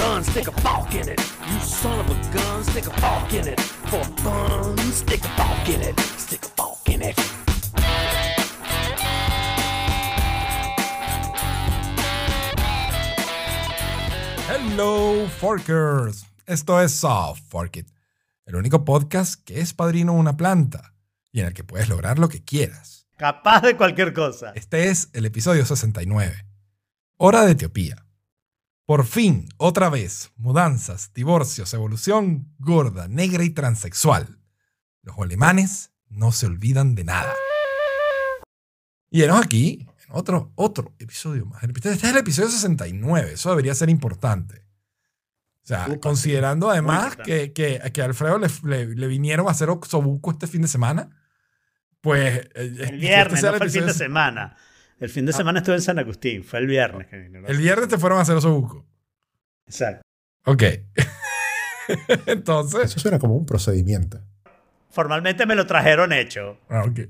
gun, stick a fork in it. You son of a gun, stick a fork in it. For fun, stick a fork in it. Stick a fork in it. Hello, Forkers. Esto es Soft Fork It, el único podcast que es padrino de una planta y en el que puedes lograr lo que quieras. Capaz de cualquier cosa. Este es el episodio 69. Hora de Etiopía. Por fin, otra vez, mudanzas, divorcios, evolución gorda, negra y transexual. Los alemanes no se olvidan de nada. Y enos aquí en otro, otro episodio más. Este es el episodio 69, eso debería ser importante. O sea, considerando además que, que, que a Alfredo le, le- le vinieron a hacer Oxobuco este fin de semana, pues... eh, El este viernes, no fue el fin de semana. El fin de semana estuve en San Agustín. Fue el viernes que vine. El viernes te fueron a hacer Oxobuco. Exacto. Ok. Entonces... Eso suena como un procedimiento. Formalmente me lo trajeron hecho. ah, ok.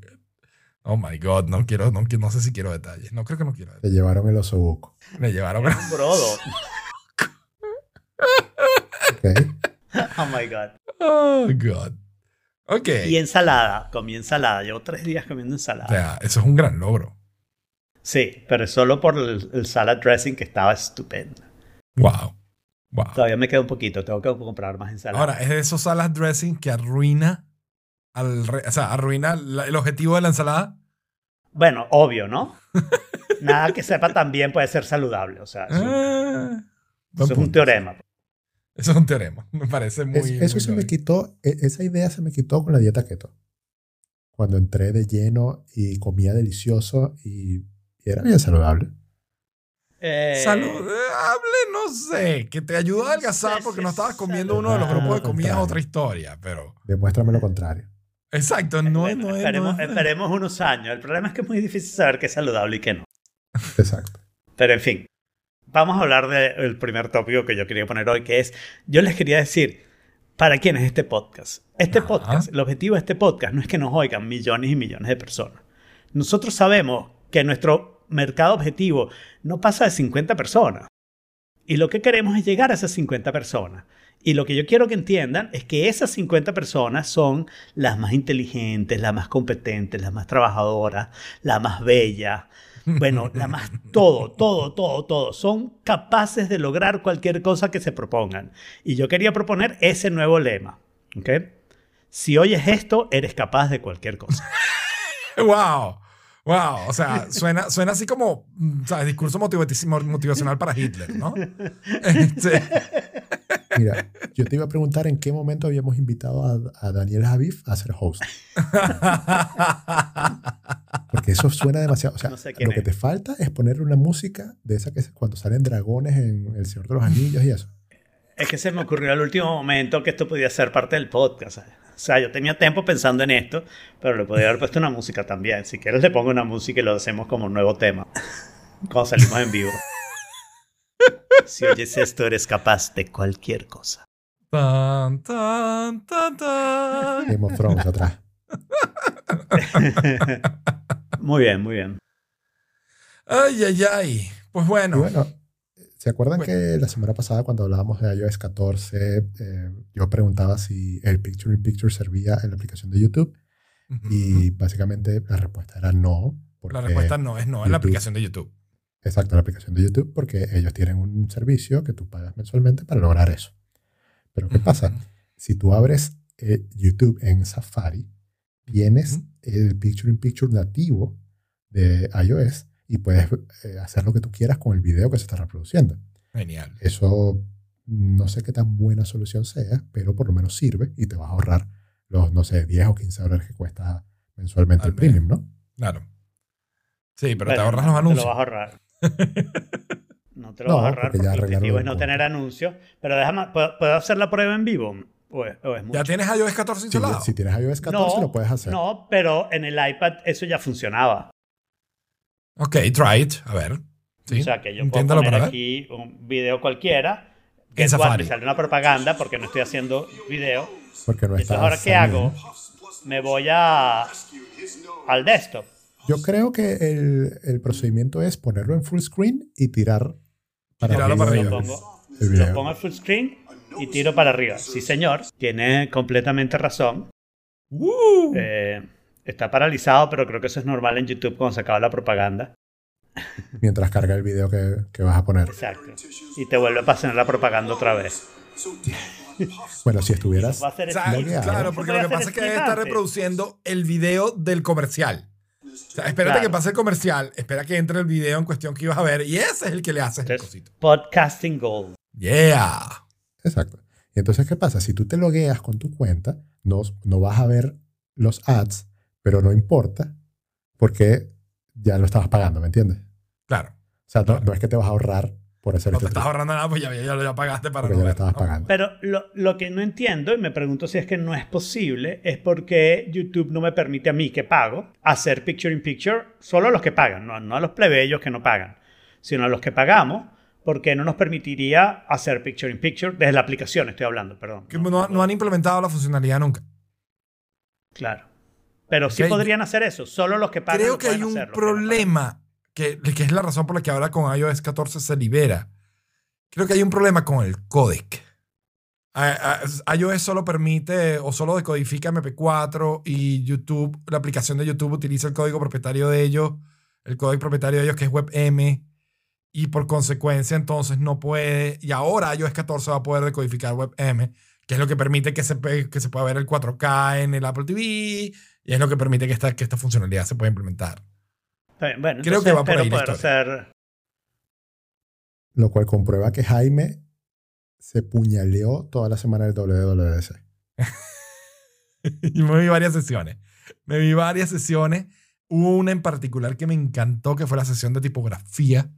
Oh my God, no quiero, no, quiero- no sé si quiero detalles. No creo que no quiero detalles. Te llevaron el osobuco. Me llevaron. Un brodo. ¿ok? Oh my God. Oh God. Ok. Y ensalada. Comí ensalada. Llevo tres días comiendo O ensalada. sea, eso es un gran logro. Sí, pero es solo por el, el salad dressing que estaba estupendo. Wow. Wow. Todavía me queda un poquito. Tengo que comprar más ensalada. Ahora, es de esos salad dressing que arruina al re- o sea, arruina la- el objetivo de la ensalada. Bueno, obvio, ¿no? Nada que sepa también puede ser saludable. O sea, eso, Ah, es un punto. teorema. Eso es un teorema. Me parece muy. Es- eso muy se me quitó, e- esa idea se me quitó con la dieta keto. Cuando entré de lleno y comía delicioso y, y era bien saludable. Eh, Saludable, no sé. Que te ayudó a adelgazar sé porque si no es estabas comiendo uno de los grupos de comida es Contrario. otra historia, pero. Demuéstrame lo contrario. Exacto, no es. bueno, No es, esperemos, no es- esperemos unos años. El problema es que es muy difícil saber qué es saludable y qué no. Exacto. Pero en fin, vamos a hablar del primer tópico que yo quería poner hoy, que es, yo les quería decir, ¿para quién es este podcast? Este Ajá. podcast, el objetivo de este podcast no es que nos oigan millones y millones de personas. Nosotros sabemos que nuestro mercado objetivo no pasa de 50 personas. Y lo que queremos es llegar a esas 50 personas. Y lo que yo quiero que entiendan es que esas 50 personas son las más inteligentes, las más competentes, las más trabajadoras, las más bellas, bueno, la más todo, todo, todo, todo. Son capaces de lograr cualquier cosa que se propongan. Y yo quería proponer ese nuevo lema. ¿ok? Si oyes esto, eres capaz de cualquier cosa. Wow. Wow. O sea, suena, suena así como mm, ¿sabes? discurso motivacional para Hitler, ¿no? Este, Mira, yo te iba a preguntar en qué momento habíamos invitado a, a Daniel Javif a ser host. Porque eso suena demasiado. O sea, No sé quién lo que te falta es ponerle una música de esa que es cuando salen dragones en El Señor de los Anillos y eso. Es que se me ocurrió al último momento que esto podía ser parte del podcast. O sea, yo tenía tiempo pensando en esto, pero le podría haber puesto una música también. Si quieres le pongo una música y lo hacemos como un nuevo tema. Cuando salimos en vivo. Si oyes esto, eres capaz de cualquier cosa. tan, tan, tan, tan. Game of Thrones atrás. Muy bien, muy bien. Ay, ay, ay. Pues Y bueno. ¿Se acuerdan Bueno. que la semana pasada cuando hablábamos de iOS 14, eh, yo preguntaba si el Picture in Picture servía en la aplicación de YouTube? Y básicamente la respuesta era no. la respuesta no es no, es la aplicación de YouTube. Exacto, la aplicación de YouTube, porque ellos tienen un servicio que tú pagas mensualmente para lograr eso. Pero ¿qué pasa? Si tú abres eh, YouTube en Safari, tienes el Picture in Picture nativo de iOS y puedes eh, hacer lo que tú quieras con el video que se está reproduciendo. Genial. Eso no sé qué tan buena solución sea, pero por lo menos sirve y te vas a ahorrar los, no sé, 10 o 15 dólares que cuesta mensualmente Al el premium, ¿no? Claro. Sí, pero te Bueno, ahorras los no anuncios. Te lo vas a ahorrar. No te lo No, vas a ahorrar porque porque, el objetivo es no tener anuncios. Pero déjame, ¿puedo, puedo hacer la prueba en vivo? ¿O es, o es mucho? ¿Ya tienes iOS 14 Si, instalado? si tienes iOS 14 no, lo puedes hacer. No, pero en el iPad eso ya funcionaba. Ok, try it. A ver. Sí. O sea que yo puedo poner para aquí un video cualquiera. Que En Safari. me sale una propaganda porque no estoy haciendo video. Porque no Entonces, ¿ahora qué hago? Me voy a, al desktop. Yo creo que el, el procedimiento es ponerlo en full screen y tirar para Tirarlo para Lo arriba. pongo, El Lo pongo al full screen y tiro para arriba. Sí, señor, tiene completamente razón. ¡Uh! Eh, está paralizado, pero creo que eso es normal en YouTube cuando se acaba la propaganda. Mientras carga el video que, que vas a poner. Exacto. Y te vuelve a pasar la propaganda otra vez. Bueno, si estuvieras. Logueado. claro, porque lo que pasa es que está reproduciendo el video del comercial. O sea, espérate Claro. que pase el comercial, espera que entre el video en cuestión que ibas a ver y ese es el que le haces el cosito. Podcasting Gold. Yeah. Exacto. Y entonces, ¿qué pasa? Si tú te logueas con tu cuenta, no, no vas a ver los ads, pero no importa porque ya lo estabas pagando, ¿me entiendes? Claro. O sea, no, no es que te vas a ahorrar por hacer No te este estás truco, ahorrando nada, pues ya, ya, ya pagaste para no ya lo verlo, estabas ¿no? pagando. Pero lo, lo que no entiendo, y me pregunto si es que no es posible, es porque YouTube no me permite a mí que pago hacer picture in picture solo a los que pagan, no, no a los plebeyos que no pagan, sino a los que pagamos, porque no nos permitiría hacer picture in picture desde la aplicación, estoy hablando, perdón. Que no, no han implementado la funcionalidad nunca. Claro. Pero sí podrían hacer eso, solo los que pagan. Creo que hay un que no problema, que, que es la razón por la que ahora con iOS 14 se libera. Creo que hay un problema con el codec. A- a- iOS solo permite o solo decodifica MP4 y YouTube, la aplicación de YouTube utiliza el código propietario de ellos, el código propietario de ellos que es WebM, y por consecuencia entonces no puede, y ahora iOS 14 va a poder decodificar WebM, que es lo que permite que se, que se pueda ver el 4K en el Apple TV, y es lo que permite que esta, que esta funcionalidad se pueda implementar. Bueno, Creo que va por ahí la poder hacer Lo cual comprueba que Jaime se puñaleó toda la semana del WWDC. y me vi varias sesiones. Me vi varias sesiones. Hubo una en particular que me encantó, que fue la sesión de tipografía.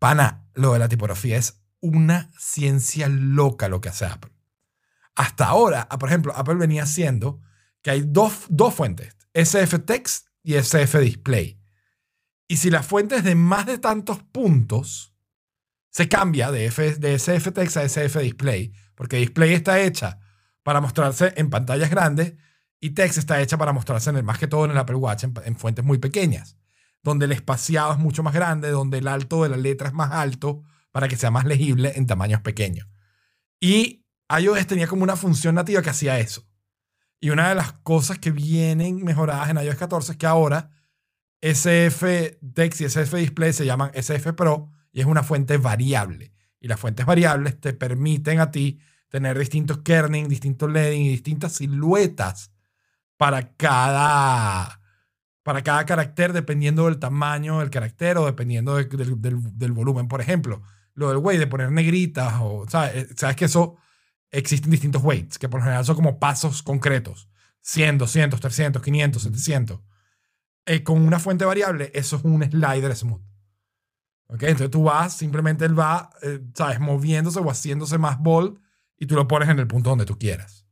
Pana, lo de la tipografía es una ciencia loca lo que hace Apple. Hasta ahora, ah, por ejemplo, Apple venía haciendo que hay dos, dos fuentes, SF Text y SF Display. Y si la fuente es de más de tantos puntos, se cambia de, F, de SF Text a SF Display, porque Display está hecha para mostrarse en pantallas grandes y Text está hecha para mostrarse en más que todo en el Apple Watch en, en fuentes muy pequeñas, donde el espaciado es mucho más grande, donde el alto de la letra es más alto para que sea más legible en tamaños pequeños. Y iOS tenía como una función nativa que hacía eso. Y una de las cosas que vienen mejoradas en iOS 14 es que ahora SF Text y SF Display se llaman SF Pro y es una fuente variable. Y las fuentes variables te permiten a ti tener distintos kerning, distintos leading y distintas siluetas para cada, para cada carácter dependiendo del tamaño del carácter o dependiendo de- del, del- del volumen. Por ejemplo, lo del weight de poner negritas o, ¿sabes? Eh, Sabes que eso existen distintos weights, que por lo general son como pasos concretos. 100, 200, 300, 500, 700. Eh, con una fuente variable, eso es un slider smooth. ¿Ok? Entonces tú vas, simplemente él va, eh, ¿sabes? Moviéndose o haciéndose más bold y tú lo pones en el punto donde tú quieras.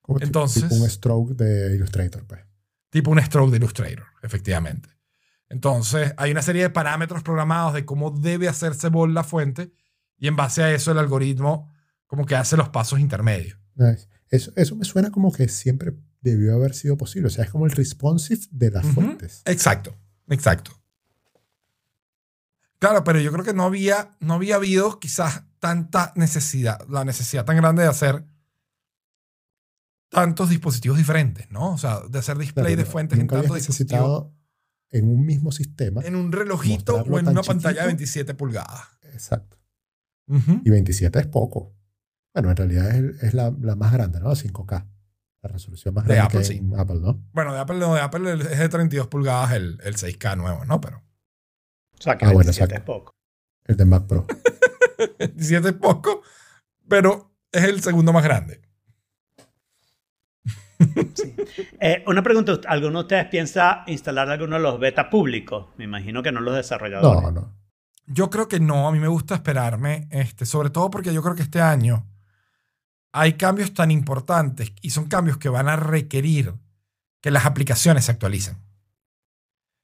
Como Entonces- tipo un stroke de Illustrator, pues. Tipo un stroke de Illustrator, efectivamente. Entonces, hay una serie de parámetros programados de cómo debe hacerse bold la fuente y en base a eso el algoritmo como que hace los pasos intermedios. Nice. Eso, eso me suena como que siempre debió haber sido posible. O sea, es como el responsive de las fuentes. Exacto, exacto. Claro, pero yo creo que no había, no había habido quizás tanta necesidad, la necesidad tan grande de hacer tantos dispositivos diferentes, ¿no? O sea, de hacer display Claro, de fuentes en nunca tantos habías dispositivos. en un mismo sistema. En un relojito o en una pantalla de chiquito. 27 pulgadas. Exacto. Ujú. Y 27 es poco. Bueno, en realidad es, es la, la más grande, ¿no? 5K. La resolución más De grande Apple, que sí. en Apple, ¿no? Bueno, de Apple, no, de Apple es de 32 pulgadas el, el 6K nuevo, ¿no? Pero O sea, que Ah, bueno, 27 es exacto. poco. El de Mac Pro. 17 es poco, pero es el segundo más grande. Sí. Eh, una pregunta, ¿alguno de ustedes piensa instalar alguno de los beta públicos? Me imagino que no los desarrolladores. No, no. Yo creo que no, a mí me gusta esperarme, este, sobre todo porque yo creo que este año hay cambios tan importantes y son cambios que van a requerir que las aplicaciones se actualicen.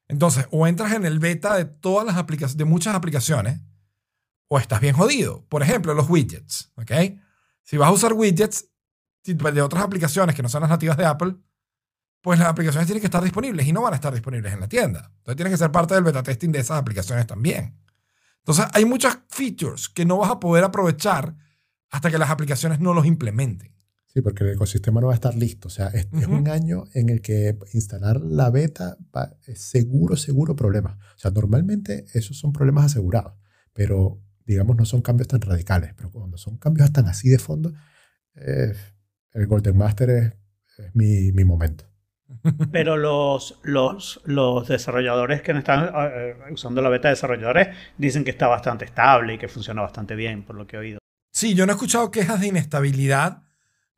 Entonces, o entras en el beta de todas las aplicaciones, de muchas aplicaciones, o estás bien jodido. Por ejemplo, los widgets. Si vas a usar widgets de otras aplicaciones que no son las nativas de Apple, pues las aplicaciones tienen que estar disponibles y no van a estar disponibles en la tienda. Entonces tienes que ser parte del beta testing de esas aplicaciones también. Entonces, hay muchas features que no vas a poder aprovechar hasta que las aplicaciones no los implementen. Sí, porque el ecosistema no va a estar listo. O sea, es, es un año en el que instalar la beta va- es seguro, seguro problemas. O sea, normalmente esos son problemas asegurados, pero digamos no son cambios tan radicales. Pero cuando son cambios tan así de fondo, eh, el Golden Master es, es mi, mi momento. Pero los, los, los desarrolladores que están eh, usando la beta de desarrolladores dicen que está bastante estable y que funciona bastante bien, por lo que he oído. Sí, yo no he escuchado quejas de inestabilidad,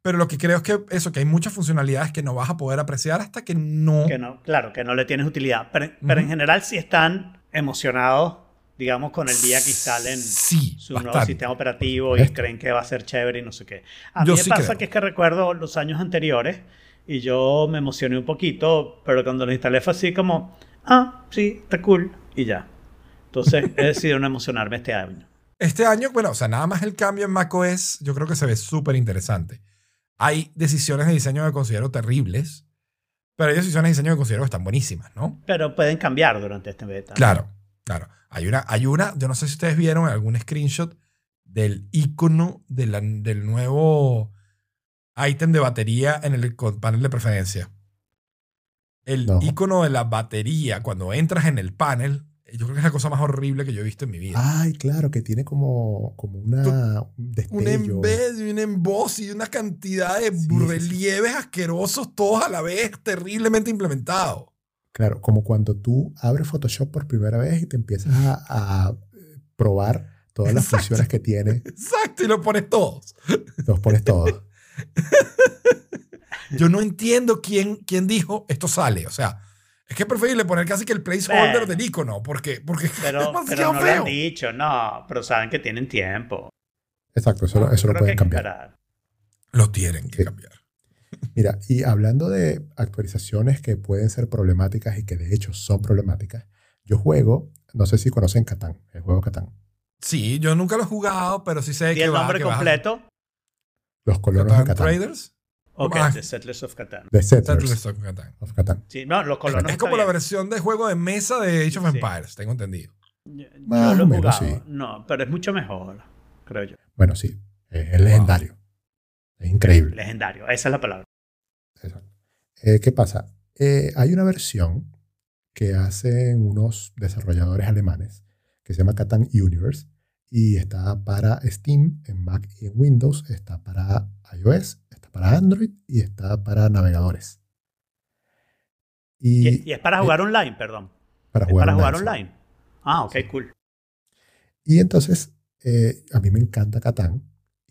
pero lo que creo es que eso, que hay muchas funcionalidades que no vas a poder apreciar hasta que no... Que no, claro, que no le tienes utilidad. Pero, pero en general sí están emocionados, digamos, con el día que instalen Sí, su nuevo sistema operativo y creen que va a ser chévere y no sé qué. A mí Yo me sí pasa creo. que es que recuerdo los años anteriores y yo me emocioné un poquito, pero cuando lo instalé fue así como, ah, sí, está cool y ya. Entonces he decidido no emocionarme este año. Este año, bueno, o sea, nada más el cambio en macOS, yo creo que se ve súper interesante. Hay decisiones de diseño que considero terribles, pero hay decisiones de diseño que considero que están buenísimas, ¿no? Pero pueden cambiar durante este beta. Claro, claro. Hay una, hay una, yo no sé si ustedes vieron algún screenshot del icono de la- del nuevo ítem de batería en el panel de preferencia. El No. icono de la batería, cuando entras en el panel, yo creo que es la cosa más horrible que yo he visto en mi vida. Ay, claro, que tiene como, como una, un un embed un emboss y una cantidad de Sí, sí, sí. relieves asquerosos, todos a la vez, terriblemente implementados. Claro, como cuando tú abres Photoshop por primera vez y te empiezas a, a, eh, probar todas las Exacto. funciones que tiene, Exacto, y lo pones todos. los pones todos. Yo no entiendo quién, quién dijo esto sale. O sea, es que es preferible poner casi que el placeholder Bueno. del icono, porque, porque Pero, es pero demasiado no lo han dicho, no, pero saben que tienen tiempo. Exacto, eso, lo- eso lo pueden cambiar. esperar. Lo tienen que Sí. cambiar. Mira, y hablando de actualizaciones que pueden ser problemáticas y que de hecho son problemáticas, yo juego, no sé si conocen Catán, el juego Catán. Sí, yo nunca lo he jugado, pero sí sé ¿Y que el va- nombre que va- completo? Los colonos Catán de Catán. Traders. Ok, Ah. The Settlers of Catan. The Settlers Settlers of Catan. of Catán. Sí, no, los colonos. Es como la versión de juego de mesa de Age of Sí. Empires, tengo entendido. Yo, yo lo he menos, sí. No, pero es mucho mejor, creo yo. Bueno, sí, es, es legendario. Es increíble. Legendario, esa es la palabra. Exacto. Eh, ¿Qué pasa? Eh, hay una versión que hacen unos desarrolladores alemanes que se llama Catan Universe y está para Steam en Mac y en Windows, está para iOS, para Android y está para navegadores. Y, Y, y es para jugar online, perdón. para jugar, para jugar online, sí. online. Ah, ok, Sí. cool. Y entonces, eh, a mí me encanta Catán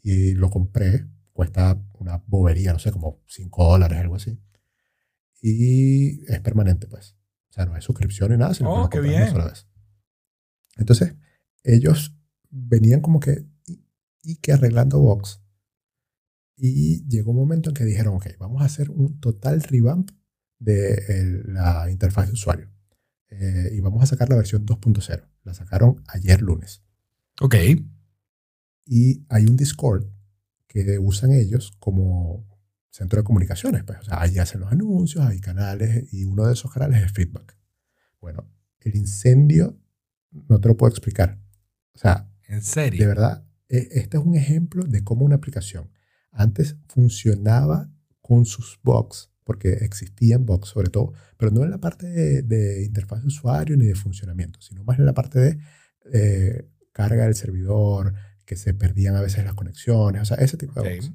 y lo compré. Cuesta una bobería, no sé, como 5 dólares, algo así. Y es permanente, pues. O sea, no hay suscripción ni nada, sino que Oh, compras una sola vez. Entonces, ellos venían como que, y, y que arreglando box. Y llegó un momento en que dijeron, ok, vamos a hacer un total revamp de el- la interfaz de usuario. Eh, y vamos a sacar la versión 2.0. La sacaron ayer lunes. Ok. Y hay un Discord que usan ellos como centro de comunicaciones. Pues. O sea, ahí hacen los anuncios, hay canales y uno de esos canales es feedback. Bueno, el incendio no te lo puedo explicar. O sea, En serio. de verdad, e- este es un ejemplo de cómo una aplicación antes funcionaba con sus bugs, porque existían bugs sobre todo, pero no en la parte de, de interfaz de usuario ni de funcionamiento, sino más en la parte de eh, carga del servidor, que se perdían a veces las conexiones, o sea, ese tipo de Ok. bugs.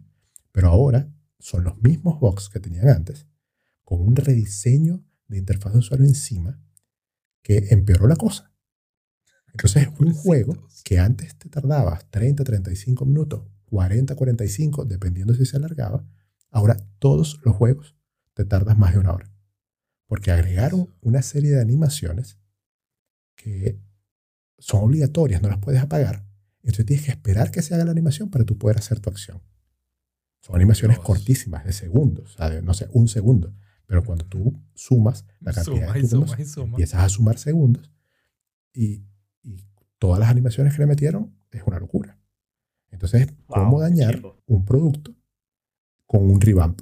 Pero ahora son los mismos bugs que tenían antes, con un rediseño de interfaz de usuario encima que empeoró la cosa. Entonces, un juego que antes te tardabas 30, 35 minutos, 40, 45, dependiendo si se alargaba, ahora todos los juegos te tardas más de una hora. Porque agregaron una serie de animaciones que son obligatorias, no las puedes apagar. Entonces tienes que esperar que se haga la animación para tú poder hacer tu acción. Son animaciones Dios. cortísimas, de segundos, o sea, de, no sé, un segundo. Pero cuando tú sumas la cantidad Suma de suma. empiezas a sumar segundos y, y todas las animaciones que le metieron es una locura. Entonces, Wow, ¿cómo qué dañar un producto con un revamp?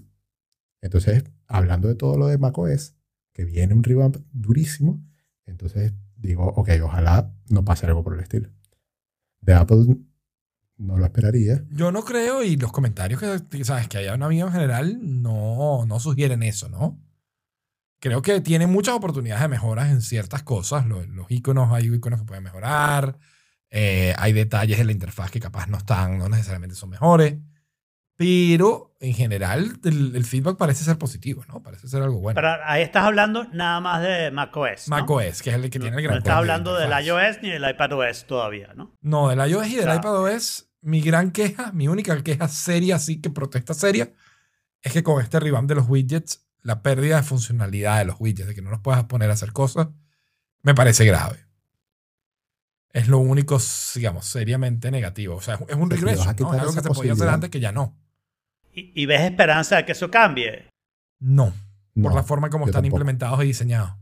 Entonces, hablando de todo lo de macOS, que viene un revamp durísimo, entonces digo, ok, ojalá no pase algo por el estilo. De Apple no lo esperaría. Yo no creo y los comentarios que, sabes, que haya un amigo en general no, no sugieren eso, ¿no? Creo que tiene muchas oportunidades de mejoras en ciertas cosas. Los, los iconos, hay iconos que pueden mejorar. Eh, hay detalles de la interfaz que capaz no están, no necesariamente son mejores. Pero en general el, el feedback parece ser positivo, ¿no? Parece ser algo bueno. Pero ahí estás hablando nada más de macOS. ¿no? macOS, que es el que tiene el No gran estás cambio de hablando del iOS ni del iPadOS todavía, ¿no? No, del iOS y del Claro. iPadOS, mi gran queja, mi única queja seria, así que protesta seria, es que con este revamp de los widgets, la pérdida de funcionalidad de los widgets, de que no los puedas poner a hacer cosas, me parece grave. Es lo único, digamos, seriamente negativo. O sea, es un Pero regreso, ¿no? Es algo que se podía hacer antes que ya no. Y, y ves esperanza de que eso cambie. No, por No, la forma como están tampoco. implementados y diseñados.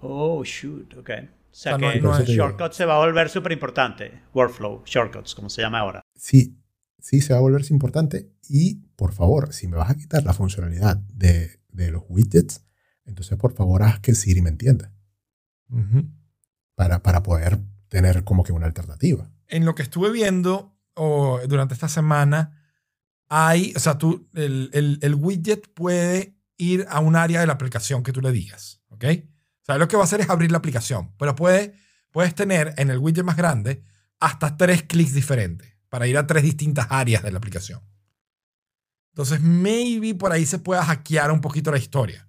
Oh, shoot, ok. O sea, O sea, no- que no es- Shortcuts se va a volver súper importante. Workflow, Shortcuts, como se llama ahora. Sí, sí se va a volverse importante. Y por favor, si me vas a quitar la funcionalidad de, de los widgets, entonces por favor haz que Siri me entienda. Para, para poder tener como que una alternativa. en lo que estuve viendo o durante esta semana, hay, o sea, tú, el, el- el widget puede ir a un área de la aplicación que tú le digas, ¿ok? O sea, lo que va a hacer es abrir la aplicación, pero puede, puedes tener en el widget más grande hasta tres clics diferentes para ir a tres distintas áreas de la aplicación. Entonces, maybe por ahí se pueda hackear un poquito la historia,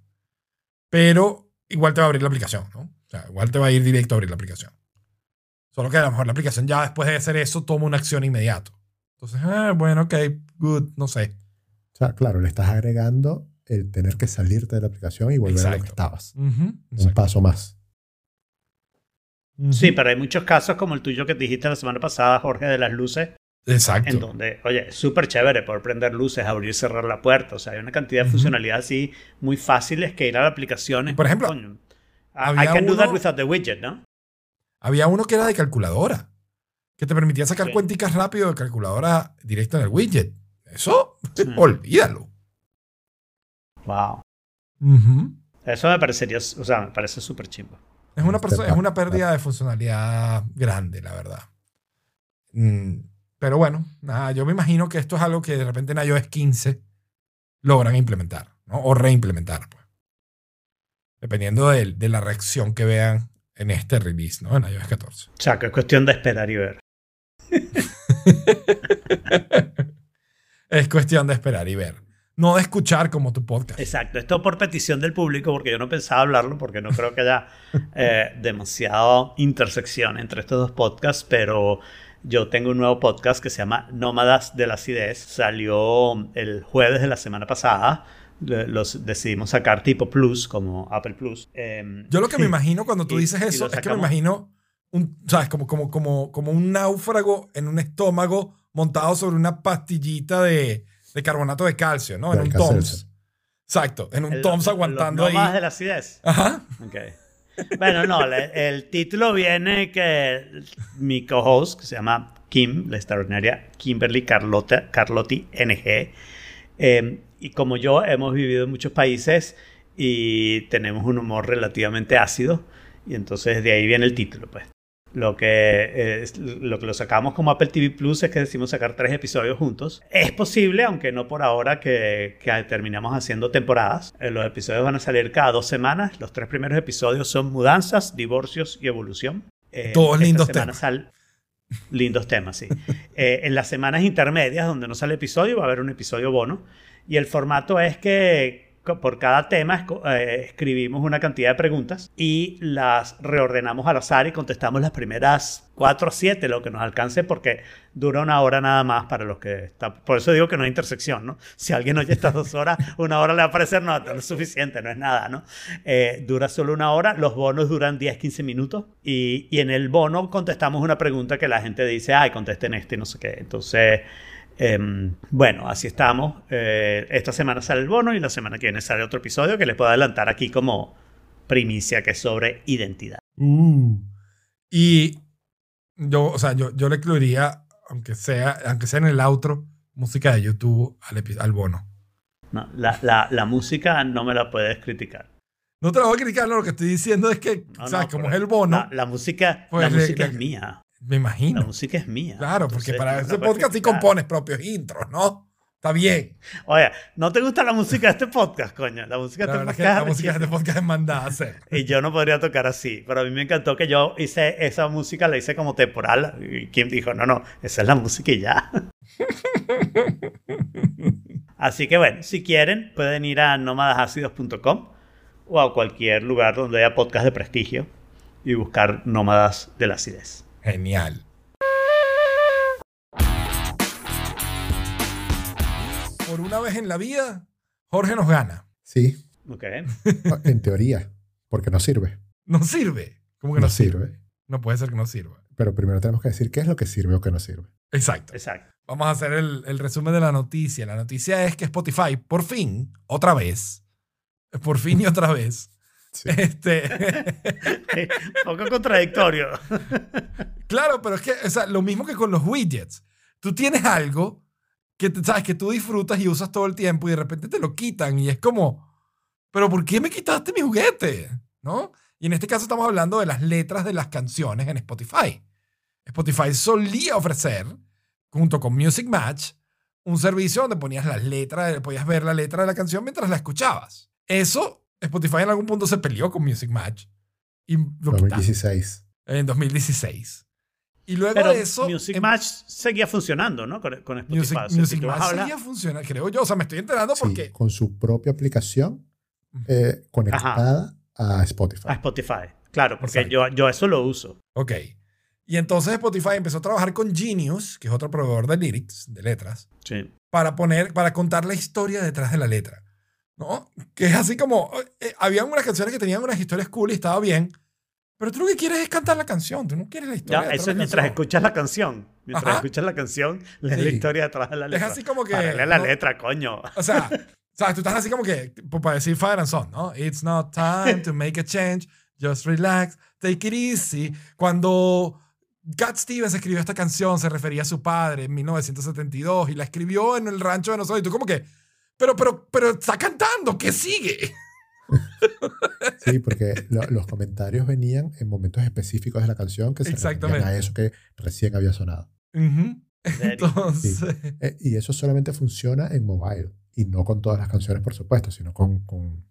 pero igual te va a abrir la aplicación, ¿no? O sea, igual te va a ir directo a abrir la aplicación. Solo que a lo mejor la aplicación ya después de hacer eso toma una acción inmediato. Entonces, ah, bueno, ok, good, no sé. O sea, claro, le estás agregando el tener que salirte de la aplicación y volver a lo que estabas. Un paso más. Sí, pero hay muchos casos como el tuyo que dijiste la semana pasada, Jorge, de las luces, Exacto. en donde, oye, es súper chévere poder prender luces, abrir y cerrar la puerta. O sea, hay una cantidad de funcionalidades así muy fáciles que ir a la aplicación. Por ejemplo, coño, I- can do that without the widget, ¿no? Había uno que era de calculadora, que te permitía sacar Sí. cuenticas rápido de calculadora directo en el widget. Eso, Sí. olvídalo. Wow. Eso me parecería, o sea, me parece súper chimbo. Es una, es una pérdida de funcionalidad grande, la verdad. Mm, pero bueno, nada, yo me imagino que esto es algo que de repente en iOS 15 logran implementar, ¿no? O reimplementar, pues. Dependiendo de, de la reacción que vean en este release, ¿no? En iOS 14. O sea, que es cuestión de esperar y ver. es cuestión de esperar y ver. No de escuchar como tu podcast. Exacto, esto por petición del público, porque yo no pensaba hablarlo, porque no creo que haya eh, demasiado intersección entre estos dos podcasts, pero yo tengo un nuevo podcast que se llama Nómadas de la Acidez. Salió el jueves de la semana pasada. Los decidimos sacar tipo Plus, como Apple Plus. Em, Yo lo que me imagino cuando tú Y- dices eso es que me imagino un, ¿sabes? Como, como, como, como un náufrago en un estómago montado sobre una pastillita de, de carbonato de calcio, ¿no? En un. Toms. Exacto, en un el- Toms los aguantando ahí. De la Acidez. Ajá. Ok. Bueno, no, le- el título viene que mi co-host, que se llama Kim, la extraordinaria Kimberly Carlota, Carlotti NG, eh, y como yo hemos vivido en muchos países y tenemos un humor relativamente ácido, y entonces de ahí viene el título, pues. Lo que, eh, lo que lo sacamos como Apple TV Plus es que decimos sacar tres episodios juntos. Es posible, aunque no por ahora, que, que terminamos haciendo temporadas. Eh, los episodios van a salir cada dos semanas. Los tres primeros episodios son mudanzas, divorcios y evolución. Eh, Todos lindos temas. sal- Lindos temas, sí. Eh, en las semanas intermedias, donde no sale episodio, va a haber un episodio bono. Y el formato es que por cada tema eh, escribimos una cantidad de preguntas y las reordenamos al azar y contestamos las primeras 4 o 7, lo que nos alcance, porque dura una hora nada más para los que está. Por eso digo que no hay intersección, ¿no? Si alguien oye estas dos horas, una hora le va a parecer, no, no es suficiente, no es nada, ¿no? Eh, dura solo una hora, los bonos duran 10, 15 minutos y, y en el bono contestamos una pregunta que la gente dice, ay, contesten este no sé qué. Entonces. Em, bueno, así estamos. Eh, esta semana sale el bono y la semana que viene sale otro episodio que les puedo adelantar aquí como primicia, que es sobre identidad. Uh. Y yo, o sea, yo, yo le incluiría, aunque sea, aunque sea en el outro, música de YouTube al, al bono. No, la, la- la música no me la puedes criticar. No te lo voy a criticar, lo que estoy diciendo es que, No, ¿sabes? no, como es el bono, La, la música, Pues la le- música es mía. Me La imagino. música es mía. Claro, porque para no ese la podcast sí compones propios intros, ¿no? Está bien. Oye, ¿no te gusta la música de este podcast, coño? La música La de este verdad es que podcast. la música de este podcast es mandada a hacer. Y yo no podría tocar así, pero a mí me encantó que yo hice esa música, la hice como temporal. Y Kim dijo, no, no, esa es la música y ya. así que bueno, si quieren, pueden ir a nómadasácidos.com o a cualquier lugar donde haya podcast de prestigio y buscar Nómadas de la Acidez. Genial. Por una vez en la vida, Jorge nos gana. Sí, ¿Ok? en teoría, porque no sirve. No sirve. ¿Cómo que no, No sirve? sirve. No puede ser que no sirva. Pero primero tenemos que decir qué es lo que sirve o qué no sirve. Exacto. Exacto. Vamos a hacer el, el resumen de la noticia. La noticia es que Spotify, por fin, otra vez, por fin y otra vez, Sí. este, Un poco contradictorio. claro, pero es que, o sea, lo mismo que con los widgets. Tú tienes algo que, te- sabes, que tú disfrutas y usas todo el tiempo y de repente te lo quitan y es como, pero ¿por qué me quitaste mi juguete? ¿No? Y en este caso estamos hablando de las letras de las canciones en Spotify. Spotify solía ofrecer, junto con Music Match, un servicio donde ponías las letras, podías ver la letra de la canción mientras la escuchabas. Eso, Spotify en algún punto se peleó con Music Match y lo quitaron 2016. en 2016. Y luego Pero de eso, Music em- Match seguía funcionando, ¿no? Con, con Spotify. Music, O sea, si Music a Match hablar- seguía funcionando, creo yo. O sea, me estoy enterando Sí, porque... con su propia aplicación eh, conectada a Spotify. a Spotify. Claro, porque Exacto. yo, yo eso lo uso. Ok. Y entonces Spotify empezó a trabajar con Genius, que es otro proveedor de lyrics, de letras, Sí. para poner, para contar la historia detrás de la letra. ¿No? Que es así como, eh, había unas canciones que tenían unas historias cool y estaba bien, pero tú lo que quieres es cantar la canción, tú no quieres la historia. Ya, eso es la mientras escuchas la canción. Mientras Ajá. escuchas la canción, lees la Sí. historia detrás de la Es letra. así como que... Para la no- letra, coño. O sea, ¿sabes? Tú estás así como que, para decir Father and Son, ¿no? It's not time to make a change, just relax, take it easy. Cuando Cat Stevens escribió esta canción, se refería a su padre en 1972 y la escribió en el rancho de nosotros. Y tú como que, pero, pero, pero está cantando, ¿qué sigue? Sí, porque lo- los comentarios venían en momentos específicos de la canción que se referían a eso que recién había sonado. Ujú. serio? Entonces, Eh, y eso solamente funciona en mobile. Y no con todas las canciones, por supuesto, sino con, con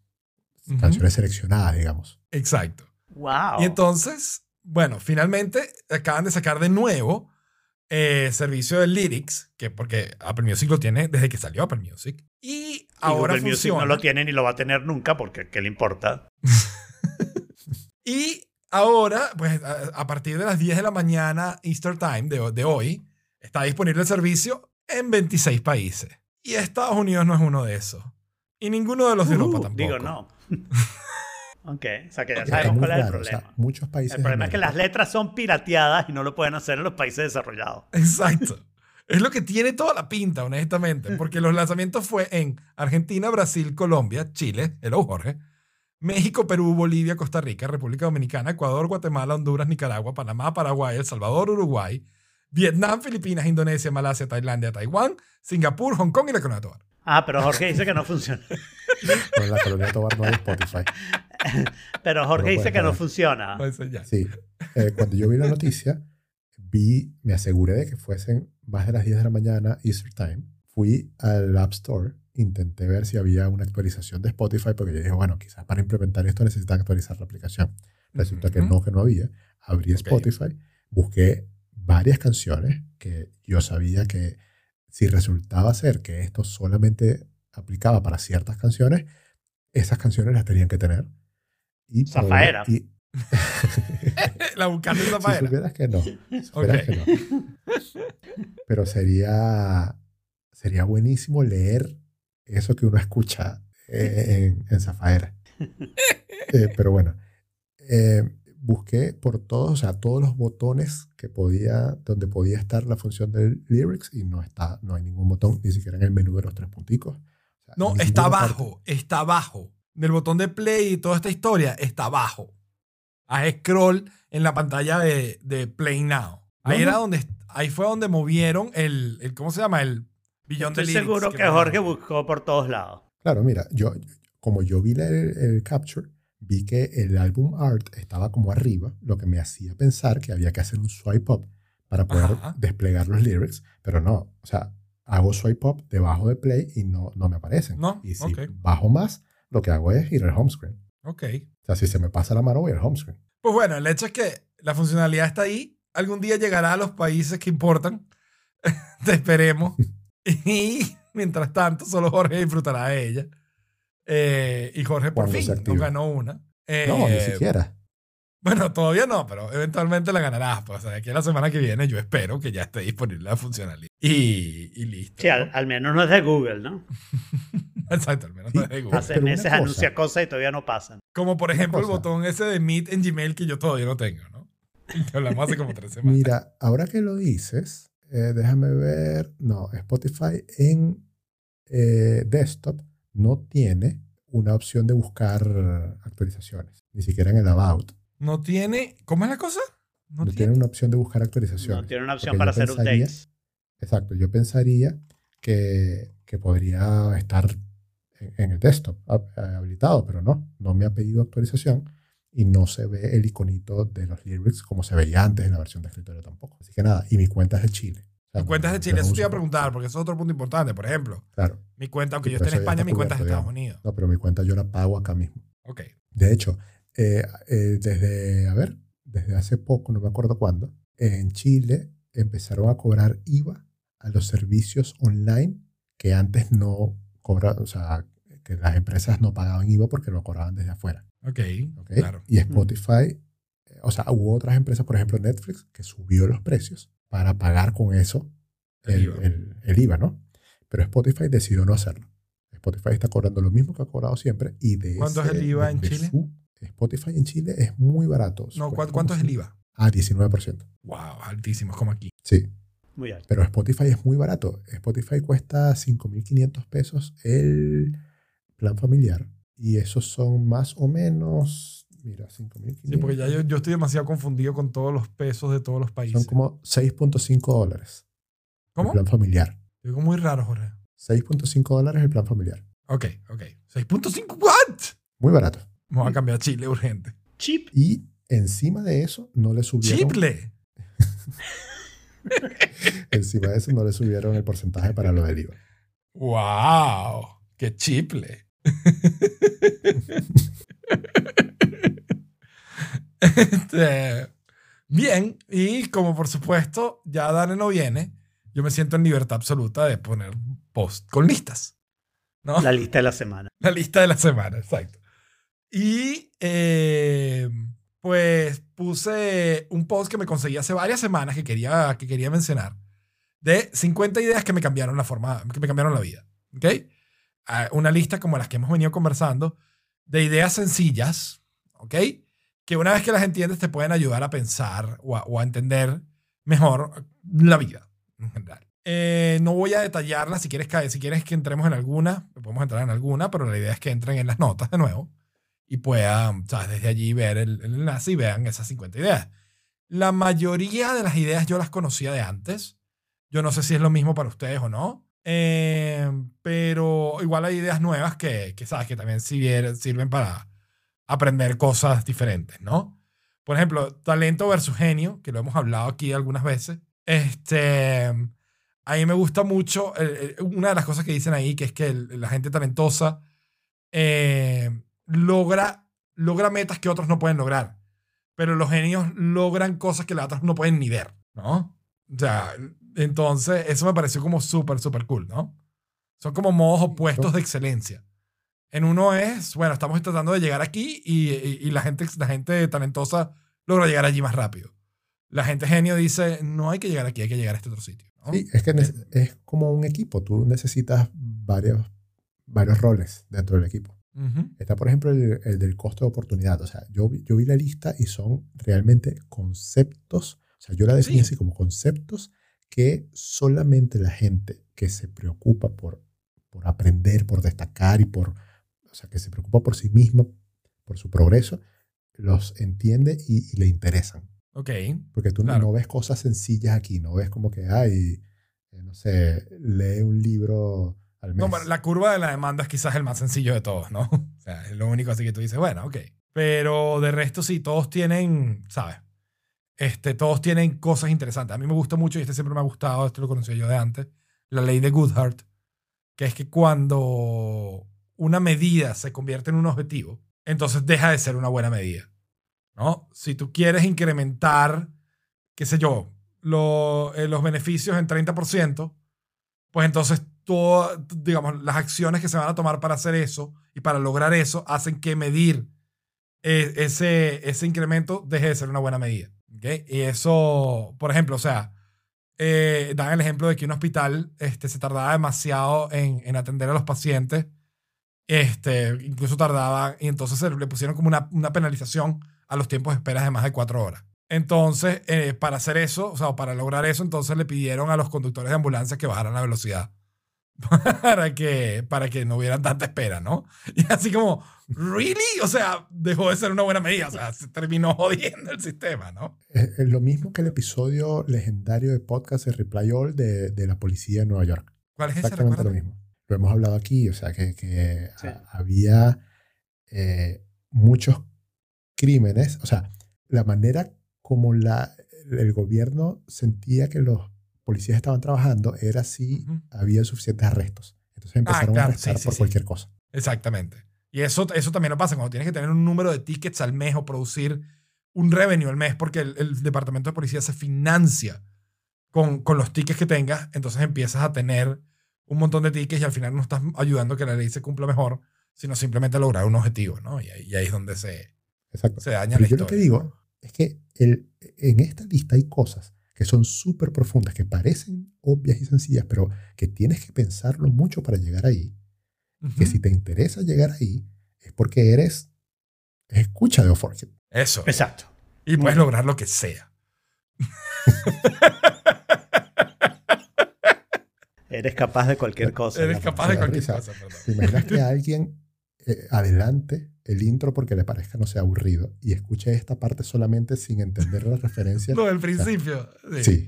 Ujú. canciones seleccionadas, digamos. exacto. Wow. Y entonces, bueno, finalmente acaban de sacar de nuevo eh, servicio de Lyrics, que porque Apple Music lo tiene desde que salió Apple Music. Y Y ahora Google Music funciona. no lo tiene ni lo va a tener nunca porque ¿qué le importa? Y ahora, pues a, a partir de las 10 de la mañana Easter Time de, de hoy, está disponible el servicio en 26 países. Y Estados Unidos no es uno de esos. Y ninguno de los de Europa Uh, tampoco. Digo, no. ok, o sea que ya sabemos cuál es el. O problema. sea, muchos países. el problema es que las letras son pirateadas y no lo pueden hacer en los países desarrollados. Exacto. Es lo que tiene toda la pinta, honestamente, porque los lanzamientos fue en Argentina, Brasil, Colombia, Chile, hello Jorge, México, Perú, Bolivia, Costa Rica, República Dominicana, Ecuador, Guatemala, Honduras, Nicaragua, Panamá, Paraguay, El Salvador, Uruguay, Vietnam, Filipinas, Indonesia, Malasia, Tailandia, Taiwán, Singapur, Hong Kong y la Tobar. Ah, pero Jorge dice que no funciona. Pero en la colonia de Tobar no hay Spotify. Pero Jorge dice que no funciona. Sí. Eh, cuando yo vi la noticia, vi, me aseguré de que fuesen más de las 10 de la mañana Easter Time. Fui al App Store, intenté ver si había una actualización de Spotify, porque yo dije, bueno, quizás para implementar esto necesitan actualizar la aplicación. Resulta que no, que no había. Abrí. Spotify, busqué varias canciones que yo sabía que si resultaba ser que esto solamente aplicaba para ciertas canciones, esas canciones las tenían que tener. Y Zafaera. y- La buscando en la si supieras que no. Si supieras Ok. que no. Pero sería, sería buenísimo leer eso que uno escucha eh, en, en Zafaera. Eh, pero bueno, eh, busqué por todos, o sea, todos los botones que podía, donde podía estar la función del lyrics y no está, no hay ningún botón, ni siquiera en el menú de los tres punticos. O sea, No, está abajo, está abajo. Del botón de play y toda esta historia está abajo. Haz scroll en la pantalla de, de Play Now. Ahí, No, era donde, ahí fue donde movieron el, el ¿cómo se llama? El billón de Estoy lyrics seguro que me- Jorge buscó por todos lados. Claro, mira, yo, como yo vi la- el, el capture, vi que el álbum art estaba como arriba, lo que me hacía pensar que había que hacer un swipe up para poder Ajá. desplegar los lyrics, pero no, o sea, hago swipe up debajo de play y no, no me aparecen. No, Y si ok. bajo más, lo que hago es ir al home screen. Ok. O sea, si se me pasa la mano, voy al home screen. Pues bueno, el hecho es que la funcionalidad está ahí. Algún día llegará a los países que importan. Te esperemos. Y mientras tanto, solo Jorge disfrutará de ella. Eh, y Jorge por fin no ganó una. Eh, No, ni siquiera. Bueno, todavía no, pero eventualmente la ganarás. Pues, o sea, de aquí a la semana que viene yo espero que ya esté disponible la funcionalidad. Y, y listo. Sí, al, al menos no es de Google, ¿no? Exacto, al menos Sí, no es de Google. Hace pero una meses cosa. anuncia cosas y todavía no pasan. Como por ejemplo el botón ese de Meet en Gmail que yo todavía no tengo, ¿no? Que hablamos hace como tres semanas. Mira, ahora que lo dices, eh, déjame ver. No, Spotify en eh, desktop no tiene una opción de buscar actualizaciones, ni siquiera en el About. No tiene. ¿Cómo es la cosa? No, tiene una opción de buscar actualizaciones. No tiene una opción para hacer pensaría- updates. Exacto, yo pensaría que, que podría estar en, en el desktop eh, habilitado, pero no, no me ha pedido actualización y no se ve el iconito de los lyrics como se veía antes en la versión de escritorio tampoco. Así que nada, y mi cuenta es de Chile. O sea, Tu cuenta es de Chile, eso te iba a preguntar, porque eso es otro punto importante. Por ejemplo, Claro, mi cuenta, aunque Sí, yo esté en España, mi cuenta es de Estados. Unidos. no, pero mi cuenta yo la pago acá mismo. Ok. De hecho, eh, eh, desde, a ver, desde hace poco, no me acuerdo cuándo, en Chile empezaron a cobrar IVA a los servicios online que antes no cobraban, o sea, que las empresas no pagaban IVA porque lo cobraban desde afuera. Ok. ¿ok? Claro. Y Spotify, eh, o sea, hubo otras empresas, por ejemplo Netflix, que subió los precios para pagar con eso El el, IVA. el- el IVA, ¿no? Pero Spotify decidió no hacerlo. Spotify está cobrando lo mismo que ha cobrado siempre y de ¿Cuánto es ese- el IVA de- en de Chile? su- Spotify en Chile es muy barato. No, ¿cuánto, cuánto es el IVA? Ah, 19%. Wow, altísimo, es como aquí. Sí, Muy alto. pero Spotify es muy barato. Spotify cuesta 5.500 pesos el plan familiar y esos son más o menos, mira, 5.500. Sí, porque ya yo, yo estoy demasiado confundido con todos los pesos de todos los países. Son como 6.5 dólares ¿Cómo? el plan familiar. Digo muy raro, Jorge. 6.5 dólares el plan familiar. Ok, ok. 6.5, ¿what? Muy barato. Vamos a cambiar a Chile urgente. Chip. Y encima de eso no le subieron. ¡Chiple! Encima de eso no le subieron el porcentaje para lo del IVA. ¡Wow! ¡Qué chiple! Este, bien, y como por supuesto ya Dane no viene, yo me siento en libertad absoluta de poner post con listas. ¿no? La lista de la semana. La lista de la semana, exacto. Y eh, pues puse un post que me conseguí hace varias semanas que quería, que quería mencionar de 50 ideas que me cambiaron la forma, que me cambiaron la vida. ¿Ok? Ah, Una lista como las que hemos venido conversando de ideas sencillas, ¿ok? Que una vez que las entiendes te pueden ayudar a pensar o a, o a entender mejor la vida en general. Eh, no voy a detallarlas. Si quieres, que- si quieres que entremos en alguna, podemos entrar en alguna, pero la idea es que entren en las notas de nuevo y puedan, ¿sabes? Desde allí ver el, el enlace y vean esas 50 ideas. La mayoría de las ideas yo las conocía de antes. Yo no sé si es lo mismo para ustedes o no. Eh, pero igual hay ideas nuevas que, que sabes, que también sirven para aprender cosas diferentes, ¿no? Por ejemplo, talento versus genio, que lo hemos hablado aquí algunas veces. Este, a mí me gusta mucho, eh, una de las cosas que dicen ahí, que es que el- la gente talentosa eh, logra, logra metas que otros no pueden lograr. Pero los genios logran cosas que los otros no pueden ni ver, ¿no? O sea, entonces eso me pareció como súper, súper cool, ¿no? Son como modos opuestos de excelencia. En uno es, bueno, estamos tratando de llegar aquí y, y- y la, gente, la gente talentosa logra llegar allí más rápido. La gente genio dice, no hay que llegar aquí, hay que llegar a este otro sitio. ¿no? Sí, es que es como un equipo. Tú necesitas varios, varios roles dentro del equipo. Ujú. Está, por ejemplo, el, el del costo de oportunidad. O sea, yo, yo vi la lista y son realmente conceptos. O sea, yo la definí Sí. así como conceptos que solamente la gente que se preocupa por, por aprender, por destacar y por, sea, que se preocupa por sí misma, por su progreso, los entiende y, y le interesan. Ok. Porque tú no- Claro. no ves cosas sencillas aquí, no ves como que, ay, eh, no sé, lee un libro al mes. No, pero la curva de la demanda es quizás el más sencillo de todos, ¿no? O sea, es lo único así que tú dices, bueno, ok. Pero de resto sí, todos tienen, ¿sabes? Este, todos tienen cosas interesantes. A mí me gusta mucho y este siempre me ha gustado, este lo conocía yo de antes, la ley de Goodhart, que es que cuando una medida se convierte en un objetivo, entonces deja de ser una buena medida. ¿no? Si tú quieres incrementar, qué sé yo, eh, los beneficios en 30%, pues entonces todo, digamos, las acciones que se van a tomar para hacer eso y para lograr eso hacen que medir eh, ese, ese incremento deje de ser una buena medida. ¿ok? Y eso, por ejemplo, o sea, eh, dan el ejemplo de que un hospital este, se tardaba demasiado en, en atender a los pacientes, este, incluso tardaba, y entonces se le pusieron como una, una penalización a los tiempos de espera de más de cuatro horas. Entonces, eh, para hacer eso, o sea, para lograr eso, entonces le pidieron a los conductores de ambulancias que bajaran la velocidad para que, para que no hubieran tanta espera, ¿no? Y así como, ¿really? O sea, dejó de ser una buena medida, o sea, se terminó jodiendo el sistema, ¿no? Es, es lo mismo que el episodio legendario de podcast de Reply All de, de la policía de Nueva York. ¿Cuál es ese? Exactamente lo mismo. Lo hemos hablado aquí, o sea, que, que Sí. a- había eh, muchos crímenes, o sea, la manera como la, el gobierno sentía que los policías estaban trabajando era si había suficientes arrestos. Entonces empezaron claro, a arrestar sí, sí, por cualquier cosa. Exactamente. Y eso, eso también no pasa cuando tienes que tener un número de tickets al mes o producir un revenue al mes porque el, el departamento de policía se financia con, con los tickets que tengas, entonces empiezas a tener un montón de tickets y al final no estás ayudando a que la ley se cumpla mejor, sino simplemente a lograr un objetivo, ¿no? Y ahí, y ahí es donde se, Exacto. se daña Pero la yo lo que historia. digo es que el, en esta lista hay cosas que son súper profundas, que parecen obvias y sencillas, pero que tienes que pensarlo mucho para llegar ahí. Que Ujú. si te interesa llegar ahí, es porque eres escucha de Oforget. Eso. Exacto. Y puedes Muy- lograr lo que sea. Eres capaz de cualquier cosa. Eres ¿no? capaz de cualquier risa. cosa, perdón. ¿Te imaginas que alguien eh, adelante el intro porque le parezca no sea aburrido y escuche esta parte solamente sin entender la referencia? Lo del principio. Sí. Sí,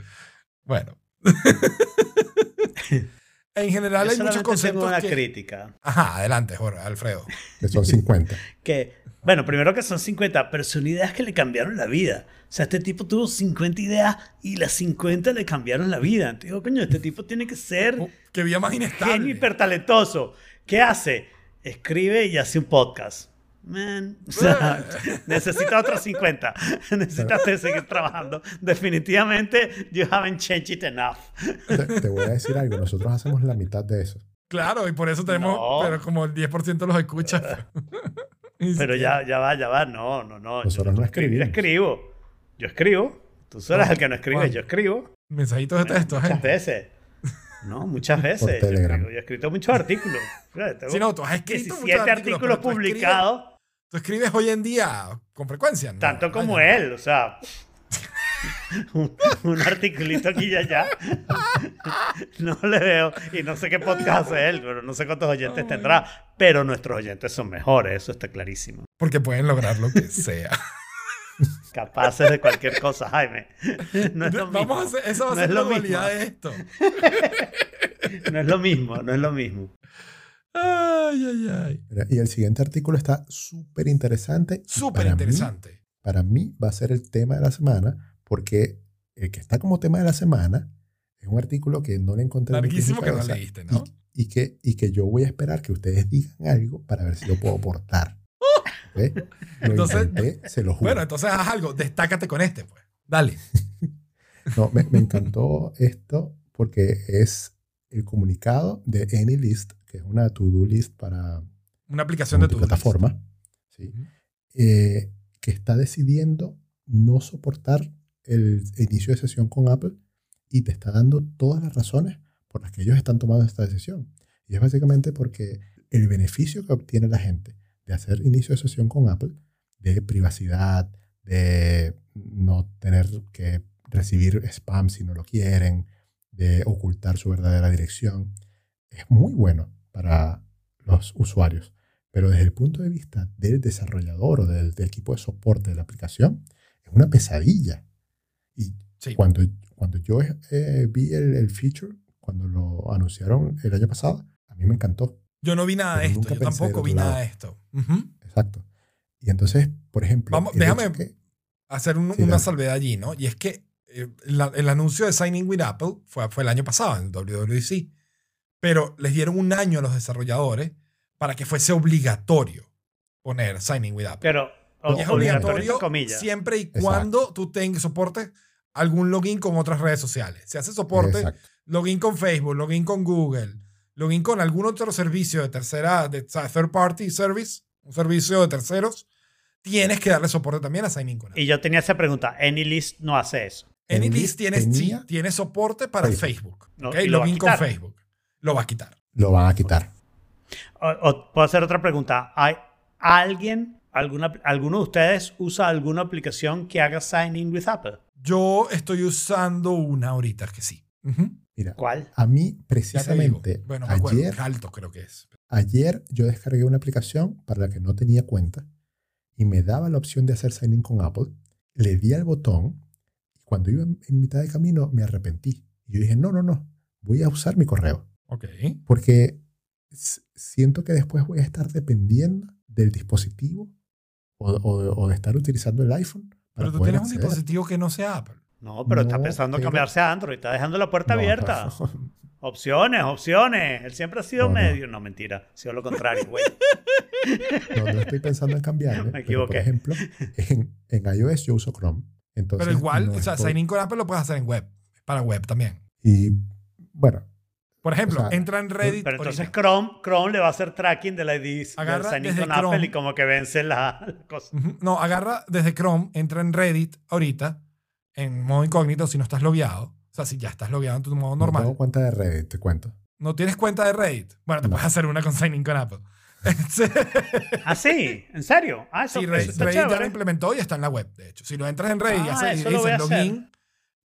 Bueno. en general Yo hay muchos solamente tengo conceptos una que... crítica. Ajá, adelante, Jorge, Alfredo. que son 50. Que, bueno, primero que son 50, pero son ideas que le cambiaron la vida. O sea, este tipo tuvo 50 ideas y las 50 le cambiaron la vida. Te digo, coño, este tipo tiene que ser Oh, qué vida más inestable. genio hipertalentoso. ¿Qué hace? Escribe y hace un podcast. Man, o sea, necesita otros 50. Necesitas seguir trabajando. Definitivamente, you haven't changed it enough. Te, te voy a decir algo, nosotros hacemos la mitad de eso. Claro, y por eso tenemos, No. pero como el 10% los escucha. Ni Pero ya, ya va, ya va. No, no, no. Nosotros no escribir, escribimos. escribo. Yo escribo. Tú solo eres No, el que no escribe. Yo escribo. Mensajitos de texto, Muchas veces. No, muchas veces. Yo, Telegram. escribo. Yo he escrito muchos artículos. Tengo Sí, no, tú has escrito 17 muchos artículos, publicados. Tú escribes hoy en día con frecuencia, ¿no? Tanto como Vaya. él, o sea. un, un articulito aquí y allá. No le veo. Y no sé qué podcast hace él, pero no sé cuántos oyentes tendrá. Pero nuestros oyentes son mejores, eso está clarísimo. Porque pueden lograr lo que sea. Capaces de cualquier cosa, Jaime. No es lo mismo. Vamos a hacer, esa va a No ser la dualidad de esto. No es lo mismo, no es lo mismo. Ay, ay, ay. Mira, Y el siguiente artículo está súper interesante. Súper interesante. para mí va a ser el tema de la semana, porque el que está como tema de la semana es un artículo que no le encontré Larguísimo que no leíste, ¿no? Y, y que, y que yo voy a esperar que ustedes digan algo para ver si lo puedo aportar. Entonces- intenté, se lo juro. Bueno, entonces haz algo. Destácate con este, pues. Dale. No, me, me encantó esto porque es el comunicado de AnyList, que es una to-do list para Una aplicación de tu plataforma, ¿sí? Eh, que está decidiendo no soportar el inicio de sesión con Apple y te está dando todas las razones por las que ellos están tomando esta decisión. Y es básicamente porque el beneficio que obtiene la gente de hacer inicio de sesión con Apple, de privacidad, de no tener que recibir spam si no lo quieren, de ocultar su verdadera dirección, es muy bueno para los usuarios. Pero desde el punto de vista del desarrollador o del, del equipo de soporte de la aplicación, es una pesadilla. Y Sí. cuando, cuando yo eh, vi el, el feature, cuando lo anunciaron el año pasado, a mí me encantó. Yo no vi nada de esto. Yo tampoco vi nada de esto. Ujú. Exacto. Y entonces, por ejemplo, Vamos, el déjame- que- hacer un- Sí, una dale. salvedad allí, ¿no? Y es que eh, la- el anuncio de Signing with Apple fue, fue el año pasado en el WWDC, pero les dieron un año a los desarrolladores para que fuese obligatorio poner Signing with Apple. Pero o- Y es obligatorio, siempre y Exacto. cuando tú tengas soporte algún login con otras redes sociales. Si hace soporte, Exacto. login con Facebook, login con Google, login con algún otro servicio de tercera, de third party service, un servicio de terceros, tienes que darle soporte también a Signing con Apple. Y yo tenía esa pregunta. AnyList no hace eso. AnyList tiene, sí, tiene soporte para Facebook. Facebook. Login con. Facebook. Lo va a quitar. Lo van a quitar. O, o puedo hacer otra pregunta. ¿Hay alguien, alguna, alguno de ustedes usa alguna aplicación que haga sign in with Apple? Yo estoy usando una ahorita que sí. Mira, ¿Cuál? a mí precisamente Bueno, me acuerdo. ayer, Alto creo que es. ayer yo descargué una aplicación para la que no tenía cuenta y me daba la opción de hacer sign in con Apple. Le di al botón y cuando iba en, en mitad de camino me arrepentí. Y yo dije, no, no, no, voy a usar mi correo. Ok. Porque siento que después voy a estar dependiendo del dispositivo o, o- o de estar utilizando el iPhone. Para Pero tú poder tienes un dispositivo que no sea Apple. No, pero está No, pensando en pero- cambiarse a Android. Está dejando la puerta No, abierta. Opciones, opciones. Él siempre ha sido No, medio. No, mentira. Ha sido lo contrario, güey. No, no estoy pensando en cambiarme. Me pero, por equivoqué. ejemplo, en, en iOS yo uso Chrome. Entonces, Pero igual, no o sea, estoy- Sign in con Apple lo puedes hacer en web. Para web también. Y bueno, Por ejemplo, O sea, entra en Reddit. Pero entonces ahorita. Chrome, Chrome le va a hacer tracking del ID Agarra in desde con Apple Chrome. y como que vence la, la cosa. No, agarra desde Chrome, entra en Reddit ahorita, en modo incógnito, si no estás logueado. O sea, si ya estás logueado en tu modo no normal. tengo cuenta de Reddit, te cuento. No tienes cuenta de Reddit. Bueno, te No. puedes hacer una con Sign in con Apple. ¿Ah, sí? ¿En serio? Ah, eso, Sí, eso Reddit, está Reddit ya lo implementó y está en la web, de hecho. Si lo entras en Reddit y Ah, haces- y eso dices hacer. login,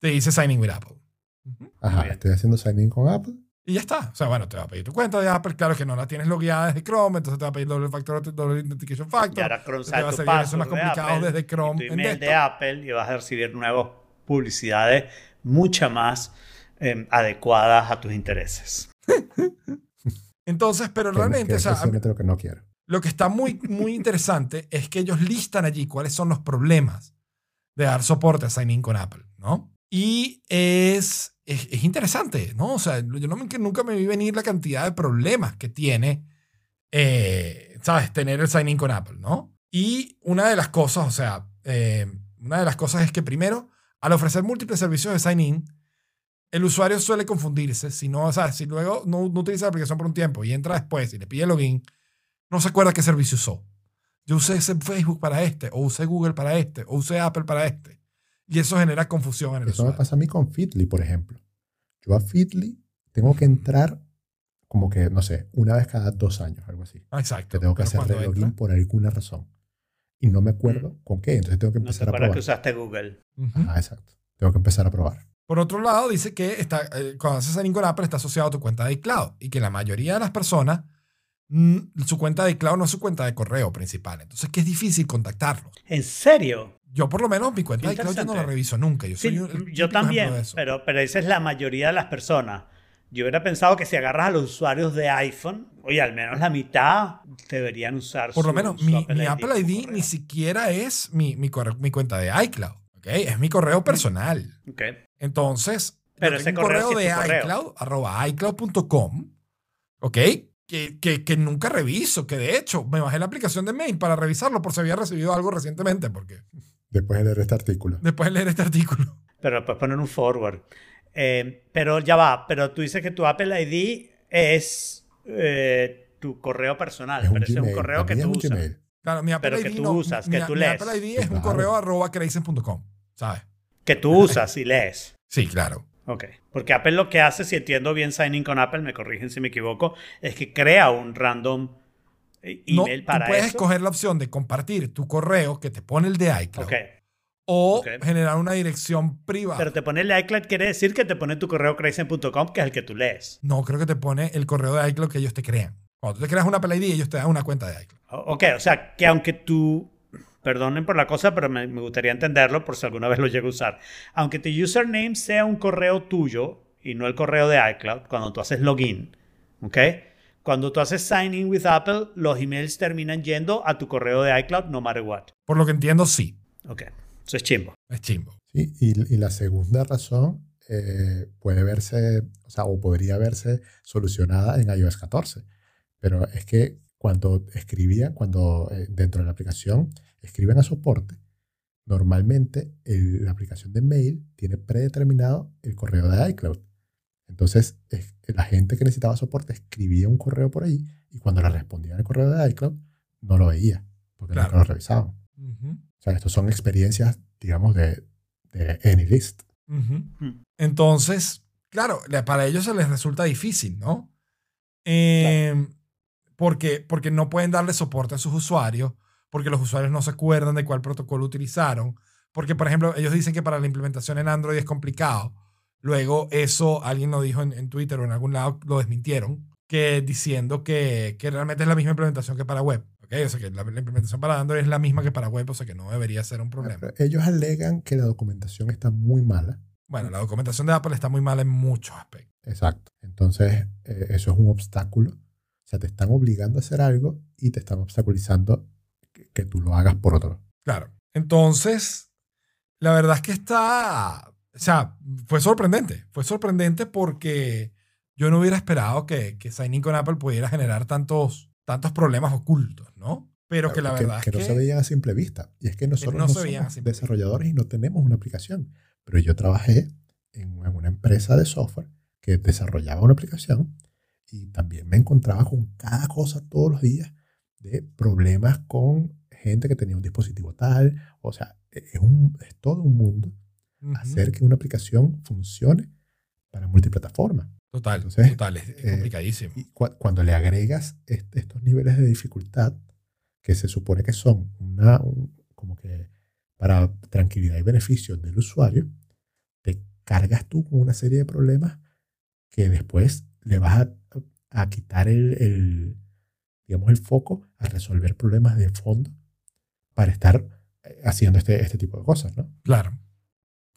te dice Sign in with Apple. Ajá, estoy haciendo sign in con Apple. Y ya está. O sea, bueno, te va a pedir tu cuenta de Apple. Claro que no la tienes logueada desde Chrome, entonces te va a pedir doble factor, doble authentication Y factor. ahora Chrome Te va a sabe tu servir eso password más de complicado Apple, desde Chrome y tu en email de. Apple y vas a recibir nuevas publicidades mucha más eh, adecuadas a tus intereses. Entonces, pero realmente, que o sea, lo que no quiero. lo que está muy, muy interesante es que ellos listan allí cuáles son los problemas de dar soporte a Sign In con Apple, ¿no? Y es, es, es interesante, ¿no? O sea, yo no nunca me vi venir la cantidad de problemas que tiene, eh, ¿sabes? Tener el Sign In con Apple, ¿no? Y una de las cosas, o sea, eh, una de las cosas es que primero, al ofrecer múltiples servicios de Sign In, el usuario suele confundirse. Si no, o si luego no, utiliza la aplicación por un tiempo y entra después y le pide login, no se acuerda qué servicio usó. Yo usé Facebook para este, o usé Google para este, o usé Apple para este. Y eso genera confusión en el Eso me pasa a mí con Feedly, por ejemplo. Yo a Feedly tengo que entrar como que, no sé, una vez cada dos años, algo así. Ah, Exacto. Que tengo que hacer entra- por alguna razón. Y no me acuerdo con qué. Entonces tengo que No te empezar a probar. que usaste Google. Ajá, exacto. Tengo que empezar a probar. Por otro lado, dice que está, eh, cuando haces con Apple está asociado a tu cuenta de iCloud y que la mayoría de las personas, mm, su cuenta de iCloud no es su cuenta de correo principal. Entonces, que es difícil contactarlos. ¿En serio? Yo, por lo menos, mi cuenta de iCloud yo no la reviso nunca. Yo, soy Sí, un- yo también, ejemplo de eso. pero, pero esa es la mayoría de las personas. Yo hubiera pensado que si agarras a los usuarios de iPhone, oye, al menos la mitad deberían usar Por lo su- menos, su mi, Apple mi ID Apple ID correo. ni siquiera es mi, mi, corre- mi cuenta de iCloud. ¿ok? Es mi correo personal. Ok. Entonces, Pero ese correo correo sí es de correo. iCloud, arroba iCloud.com, ¿ok? Que, que, que nunca reviso, que de hecho me bajé la aplicación de mail para revisarlo por si había recibido algo recientemente, porque Después de leer este artículo. después de leer este artículo. Pero puedes poner un forward. Eh, pero ya va, pero tú dices que tu Apple ID es eh, tu correo personal, Es un pero ese es un Gmail. correo que tú usas. Gmail. Claro, mi Apple Pero ID que tú no- usas, mi, que tú mi lees. Apple ID es un correo arroba creisen.com, ¿sabes? Que tú usas y lees. Sí, claro. Ok. Porque Apple lo que hace, si entiendo bien Sign In con Apple, me corrigen si me equivoco, es que crea un random eh, No, email tú para puedes eso. escoger la opción de compartir tu correo que te pone el de iCloud Ok. o generar una dirección privada. Pero te pone el iCloud, quiere decir que te pone tu correo crazy.com, que es el que tú lees. No, creo que te pone el correo de iCloud que ellos te crean. Cuando tú te creas una Apple ID, ellos te dan una cuenta de iCloud. Ok, o sea, que aunque tú, perdonen por la cosa, pero me, me gustaría entenderlo por si alguna vez lo llego a usar. Aunque tu username sea un correo tuyo y no el correo de iCloud, cuando tú haces login, ¿ok? Cuando tú haces sign in with Apple, los emails terminan yendo a tu correo de iCloud no matter what. Por lo que entiendo, sí. Ok. Eso es chimbo. Es chimbo. Sí, y, y la segunda razón eh, puede verse, o sea, o podría verse solucionada en iOS 14. Pero es que cuando escribían, cuando eh, dentro de la aplicación escriben a soporte, normalmente el- la aplicación de mail tiene predeterminado el correo de iCloud. Entonces, es- la gente que necesitaba soporte escribía un correo por ahí y cuando le respondían el correo de iCloud, no lo veía, porque Claro. nunca lo revisaban. O sea, estos son experiencias, digamos, de, de AnyList. ujú. Mm. Entonces, claro, para ellos se les resulta difícil, ¿no? Eh, porque, porque no pueden darle soporte a sus usuarios, porque los usuarios no se acuerdan de cuál protocolo utilizaron, porque, por ejemplo, ellos dicen que para la implementación en Android es complicado. Luego eso, alguien lo dijo en, en Twitter o en algún lado, lo desmintieron, que diciendo que, que realmente es la misma implementación que para web. ¿ok? O sea, que la, la implementación para Android es la misma que para web, o sea que no debería ser un problema. Pero ellos alegan que la documentación está muy mala. Bueno, la documentación de Apple está muy mal en muchos aspectos. Exacto. Entonces, eh, eso es un obstáculo. O sea, te están obligando a hacer algo y te están obstaculizando que, que tú lo hagas por otro. Claro. Entonces, la verdad es que está, o sea, fue sorprendente. Fue sorprendente porque yo no hubiera esperado que, que Sign In con Apple pudiera generar tantos, tantos problemas ocultos, ¿no? Pero que la que, verdad que es no que... se veían a simple vista. Y es que nosotros no no, somos desarrolladores y no tenemos una aplicación. Pero yo trabajé en, en una empresa de software que desarrollaba una aplicación y también me encontraba con cada cosa todos los días de problemas con gente que tenía un dispositivo tal. O sea, es, un, es todo un mundo Hacer que una aplicación funcione para multiplataforma. Total, Entonces, total, es, es eh, complicadísimo. Y cuando le agregas est- estos niveles de dificultad, que se supone que son una, un- como que para tranquilidad y beneficio del usuario, te cargas tú con una serie de problemas que después le vas a, a quitar el, el, digamos, el foco a resolver problemas de fondo para estar eh, haciendo este, este tipo de cosas, ¿no? Claro,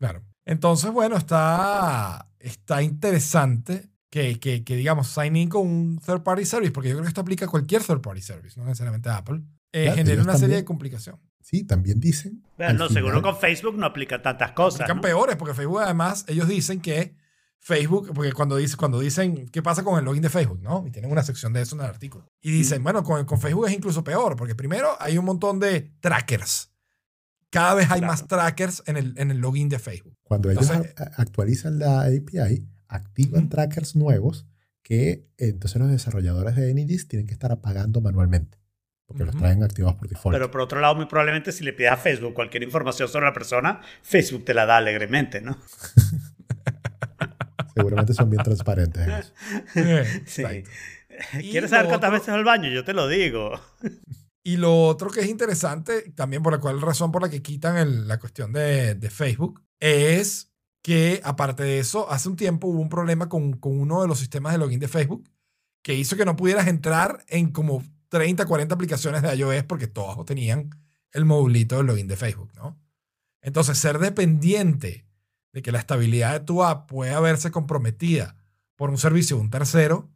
claro. Entonces, bueno, está, está interesante que, que, que, digamos, sign in con un third party service, porque yo creo que esto aplica a cualquier third party service, no necesariamente a Apple, eh, Claro, genera una serie de complicaciones. Sí, también dicen... Pero no, seguro final- con Facebook no aplica tantas cosas. Aplican ¿no? peores, porque Facebook además, ellos dicen que Facebook, porque cuando, dice, cuando dicen, ¿qué pasa con el login de Facebook? ¿no? Y tienen una sección de eso en el artículo. Y dicen, bueno, con, con Facebook es incluso peor, porque primero hay un montón de trackers. Cada vez hay Claro. más trackers en el, en el login de Facebook. Cuando ellos Entonces- actualizan la API, activan trackers nuevos que entonces los desarrolladores de AnyList tienen que estar apagando manualmente, porque los traen activados por default. Pero por otro lado, muy probablemente si le pides a Facebook cualquier información sobre la persona, Facebook te la da alegremente, ¿no? Seguramente son bien transparentes en eso. Sí. ¿Quieres saber cuántas otro- veces al baño? Yo te lo digo. Y lo otro que es interesante, también por la cual razón por la que quitan el- la cuestión de, de Facebook, es que aparte de eso, hace un tiempo hubo un problema con, con uno de los sistemas de login de Facebook que hizo que no pudieras entrar en como 30, 40 aplicaciones de iOS porque todas tenían el modulito del login de Facebook, ¿no? Entonces, ser dependiente de que la estabilidad de tu app pueda verse comprometida por un servicio de un tercero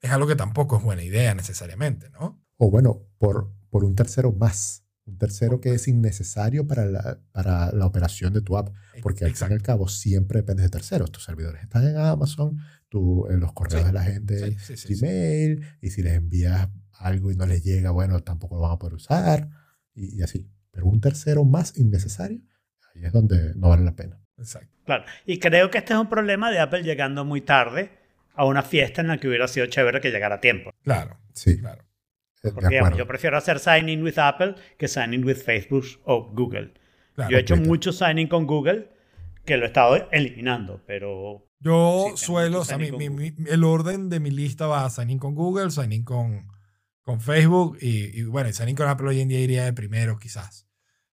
es algo que tampoco es buena idea necesariamente, ¿no? O bueno, por, por un tercero más. Un tercero que es innecesario para la, para la operación de tu app. Porque al fin y al cabo siempre dependes de terceros. Tus servidores están en Amazon, tú, en los correos Sí, de la gente, Sí, sí, sí, sí. Gmail, y si les envías algo y no les llega, bueno, tampoco lo van a poder usar, y, y así. Pero un tercero más innecesario, ahí es donde no vale la pena. Exacto. Claro. Y creo que este es un problema de Apple llegando muy tarde a una fiesta en la que hubiera sido chévere que llegara a tiempo. Claro, Sí, claro. Eh, Porque digamos, yo prefiero hacer sign in with Apple que sign in with Facebook o Google. claro. yo he hecho mucho sign in con Google que lo he estado eliminando, pero Yo Sí, suelo, o sea, mi- mi- el orden de mi lista va a sign in con Google, sign in con, con Facebook y, y bueno, sign in con Apple hoy en día iría de primero quizás.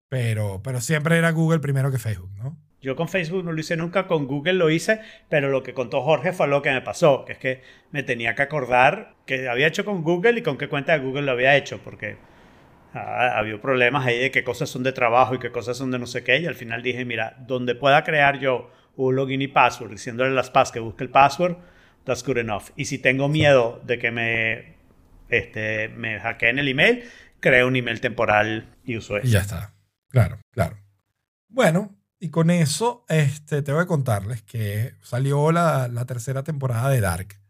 Pero, pero siempre era Google primero que Facebook, ¿no? Yo con Facebook no lo hice nunca, con Google lo hice, pero lo que contó Jorge fue lo que me pasó, que es que me tenía que acordar que había hecho con Google y con qué cuenta de Google lo había hecho, porque ah, había problemas ahí de qué cosas son de trabajo y qué cosas son de no sé qué, y al final dije, mira, donde pueda crear yo un login y password diciéndole a las PAS que busque el password, that's good enough. Y si tengo miedo de que me, este, me hackeen el email, creo un email temporal y uso Y eso. ya está. Claro, claro. Bueno, y con eso este, tengo que contarles que salió la, la tercera temporada de Dark.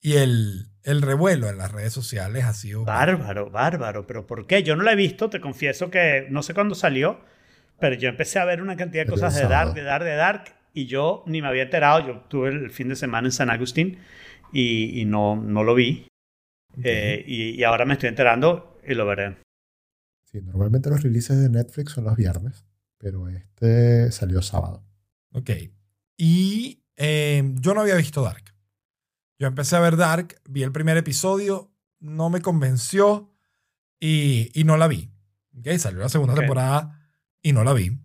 Y el, el revuelo en las redes sociales ha sido... Bárbaro, bárbaro. ¿Pero por qué? Yo no la he visto, te confieso que no sé cuándo salió, pero yo empecé a ver una cantidad de cosas de. Dark, de Dark, de Dark, y yo ni me había enterado. Yo tuve el fin de semana en San Agustín y, y no, no lo vi. Eh, y, y ahora me estoy enterando y lo veré. Sí, normalmente los releases de Netflix son los viernes, pero este salió sábado. Ok. Y eh, yo no había visto Dark. Yo empecé a ver Dark, vi el primer episodio, no me convenció y, y no la vi. Ok, salió la segunda temporada y no la vi.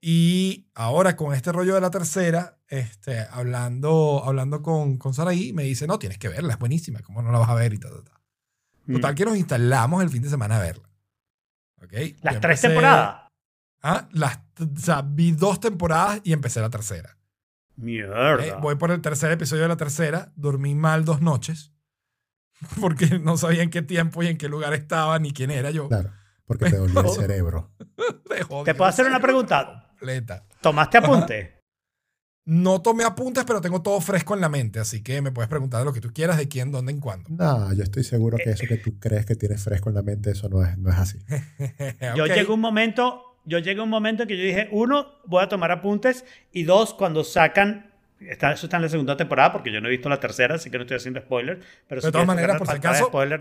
Y ahora con este rollo de la tercera, este, hablando, hablando con, con Saraí, me dice, no, tienes que verla, es buenísima, ¿cómo no la vas a ver? Y ta, ta, ta. Total Mm. que nos instalamos el fin de semana a verla. ¿Ok? Las Yo tres empecé- temporadas. Ah, las, o sea, vi dos temporadas y empecé la tercera. Mierda. Eh, voy por el tercer episodio de la tercera. Dormí mal dos noches. Porque no sabía en qué tiempo y en qué lugar estaba ni quién era yo. Claro, porque te dolió el cerebro. Jodió ¿Te puedo hacer una pregunta? completa. ¿Tomaste apunte? No tomé apuntes, pero tengo todo fresco en la mente. Así que me puedes preguntar de lo que tú quieras, de quién, dónde, en cuándo. No, yo estoy seguro que eso que tú crees que tienes fresco en la mente, eso no es, no es así. Yo Ok. llegué un momento, yo llegué un momento que yo dije, uno, voy a tomar apuntes y dos, cuando sacan, está, eso está en la segunda temporada porque yo no he visto la tercera, así que no estoy haciendo spoiler, pero De todas maneras, por si acaso- spoiler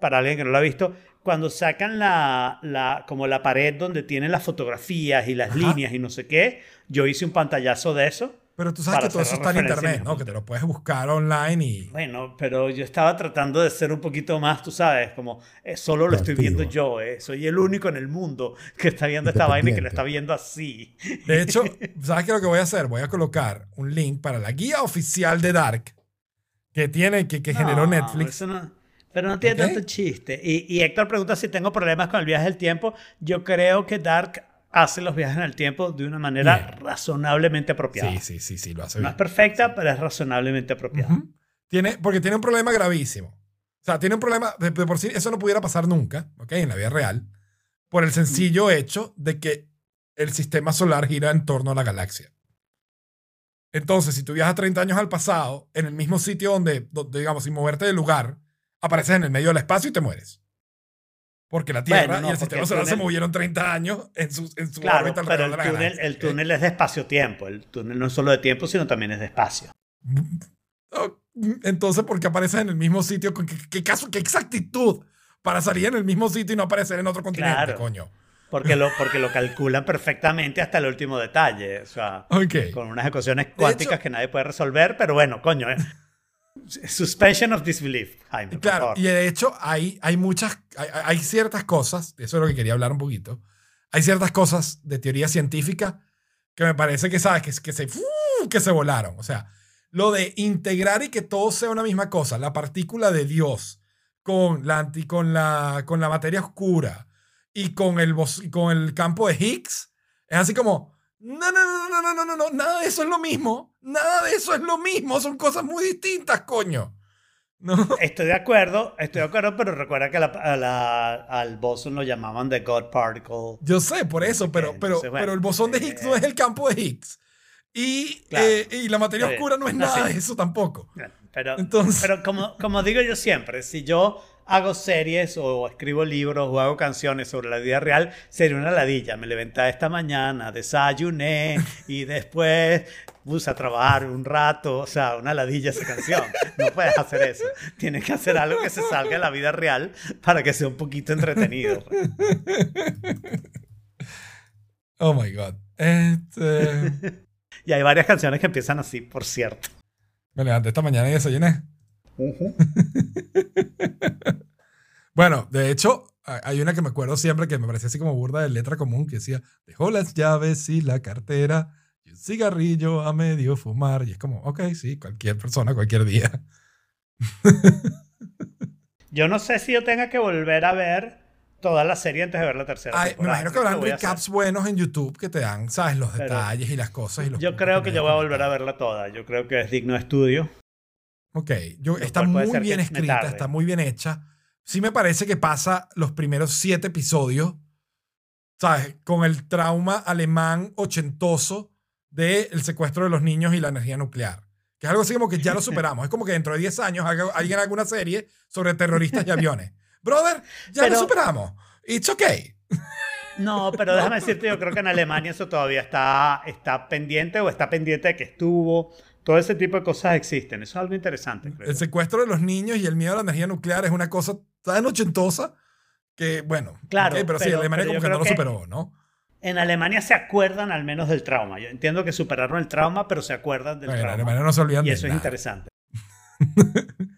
para alguien que no lo ha visto, cuando sacan la, la como la pared donde tienen las fotografías y las Ajá. líneas y no sé qué, yo hice un pantallazo de eso. Pero tú sabes que todo eso está en internet, ¿no? Que te lo puedes buscar online y... Bueno, pero yo estaba tratando de ser un poquito más, tú sabes, como eh, solo lo estoy viendo yo, eh. soy el único en el mundo que está viendo esta vaina y que lo está viendo así. De hecho, ¿sabes qué es lo que voy a hacer? Voy a colocar un link para la guía oficial de Dark que tiene, que, que generó Netflix. no- pero no tiene ¿Ok? tanto chiste. Y, y Héctor pregunta si tengo problemas con el viaje del tiempo. Yo creo que Dark hace los viajes en el tiempo de una manera Bien. razonablemente apropiada. Sí, sí, sí, sí, lo hace No bien. es perfecta, pero es razonablemente apropiada. Tiene, porque tiene un problema gravísimo. O sea, tiene un problema, de, de por sí, eso no pudiera pasar nunca, ¿ok? En la vida real, por el sencillo hecho de que el sistema solar gira en torno a la galaxia. Entonces, si tú viajas 30 años al pasado, en el mismo sitio donde, donde, digamos, sin moverte del lugar, apareces en el medio del espacio y te mueres. Porque la Tierra Bueno, no, y el sistema solar se movieron 30 años en su, en su Claro, órbita pero el túnel, el ¿ok? túnel es de espacio-tiempo. El túnel no es solo de tiempo, sino también es de espacio. Oh, Entonces, ¿por qué apareces en el mismo sitio? ¿Qué, qué caso, qué exactitud para salir en el mismo sitio y no aparecer en otro continente, Claro. coño? Porque lo, porque lo calculan perfectamente hasta el último detalle. O sea, con unas ecuaciones cuánticas hecho- que nadie puede resolver, pero bueno, coño. Suspension of disbelief, Jaime, por Claro, favor. y de hecho hay, hay muchas, hay, hay ciertas cosas, eso es lo que quería hablar un poquito, hay ciertas cosas de teoría científica que me parece que, ¿sabes? Que, que, se, que se volaron. O sea, lo de integrar y que todo sea una misma cosa, la partícula de Dios con la, anti, con la, con la materia oscura y con el, con el campo de Higgs, es así como, no, no, no, no, no, no, no, no, nada de eso es lo mismo, nada de eso es lo mismo, son cosas muy distintas, coño. ¿No? Estoy de acuerdo, estoy de acuerdo, pero recuerda que la- a la- al boson lo llamaban the God particle. Yo sé, por eso, pero, pero, entonces, bueno, pero el bosón de Higgs no eh, es el campo de Higgs. Y, Claro. eh, y la materia oscura no es No, nada sí. de eso tampoco. Pero, Entonces- pero como, como digo yo siempre, si yo hago series o escribo libros o hago canciones sobre la vida real, sería una ladilla. Me levanté esta mañana, desayuné y después puse a trabajar un rato. O sea, una ladilla esa canción. No puedes hacer eso. Tienes que hacer algo que se salga de la vida real para que sea un poquito entretenido. Oh my God. Este, Y hay varias canciones que empiezan así, por cierto. me levanté esta mañana y desayuné. Bueno, de hecho, ha- hay una que me acuerdo siempre que me parecía así como burda de letra común que decía, dejó las llaves y la cartera y un cigarrillo a medio fumar. Y es como, ok, sí, cualquier persona, cualquier día. Yo no sé si yo tenga que volver a ver toda la serie antes de ver la tercera. Ay, me imagino que habrán recaps buenos en YouTube que te dan, ¿sabes? Los Pero detalles y las cosas. Y los Yo creo que me yo voy a volver a verla toda. Yo creo que es digno de estudio. Ok, yo, está muy bien que escrita, está muy bien hecha. Sí me parece que pasa los primeros siete episodios. ¿sabes? Con el trauma alemán ochentoso del secuestro de los niños y la energía nuclear. Que es algo así como que ya lo superamos. Es como que dentro de 10 años alguien haga una serie sobre terroristas y aviones. Brother, ya Pero- lo superamos. It's okay. No, pero déjame decirte, yo creo que en Alemania eso todavía está, está pendiente o está pendiente de que estuvo. Todo ese tipo de cosas existen. Eso es algo interesante, creo. El secuestro de los niños y el miedo a la energía nuclear es una cosa tan ochentosa que, bueno. Claro, ok, pero, sí, pero- Alemania pero como que no lo superó, ¿no? En Alemania se acuerdan al menos del trauma. Yo entiendo que superaron el trauma, pero se acuerdan del Bueno, en trauma. Alemania no se olvidan y de eso es nada. interesante.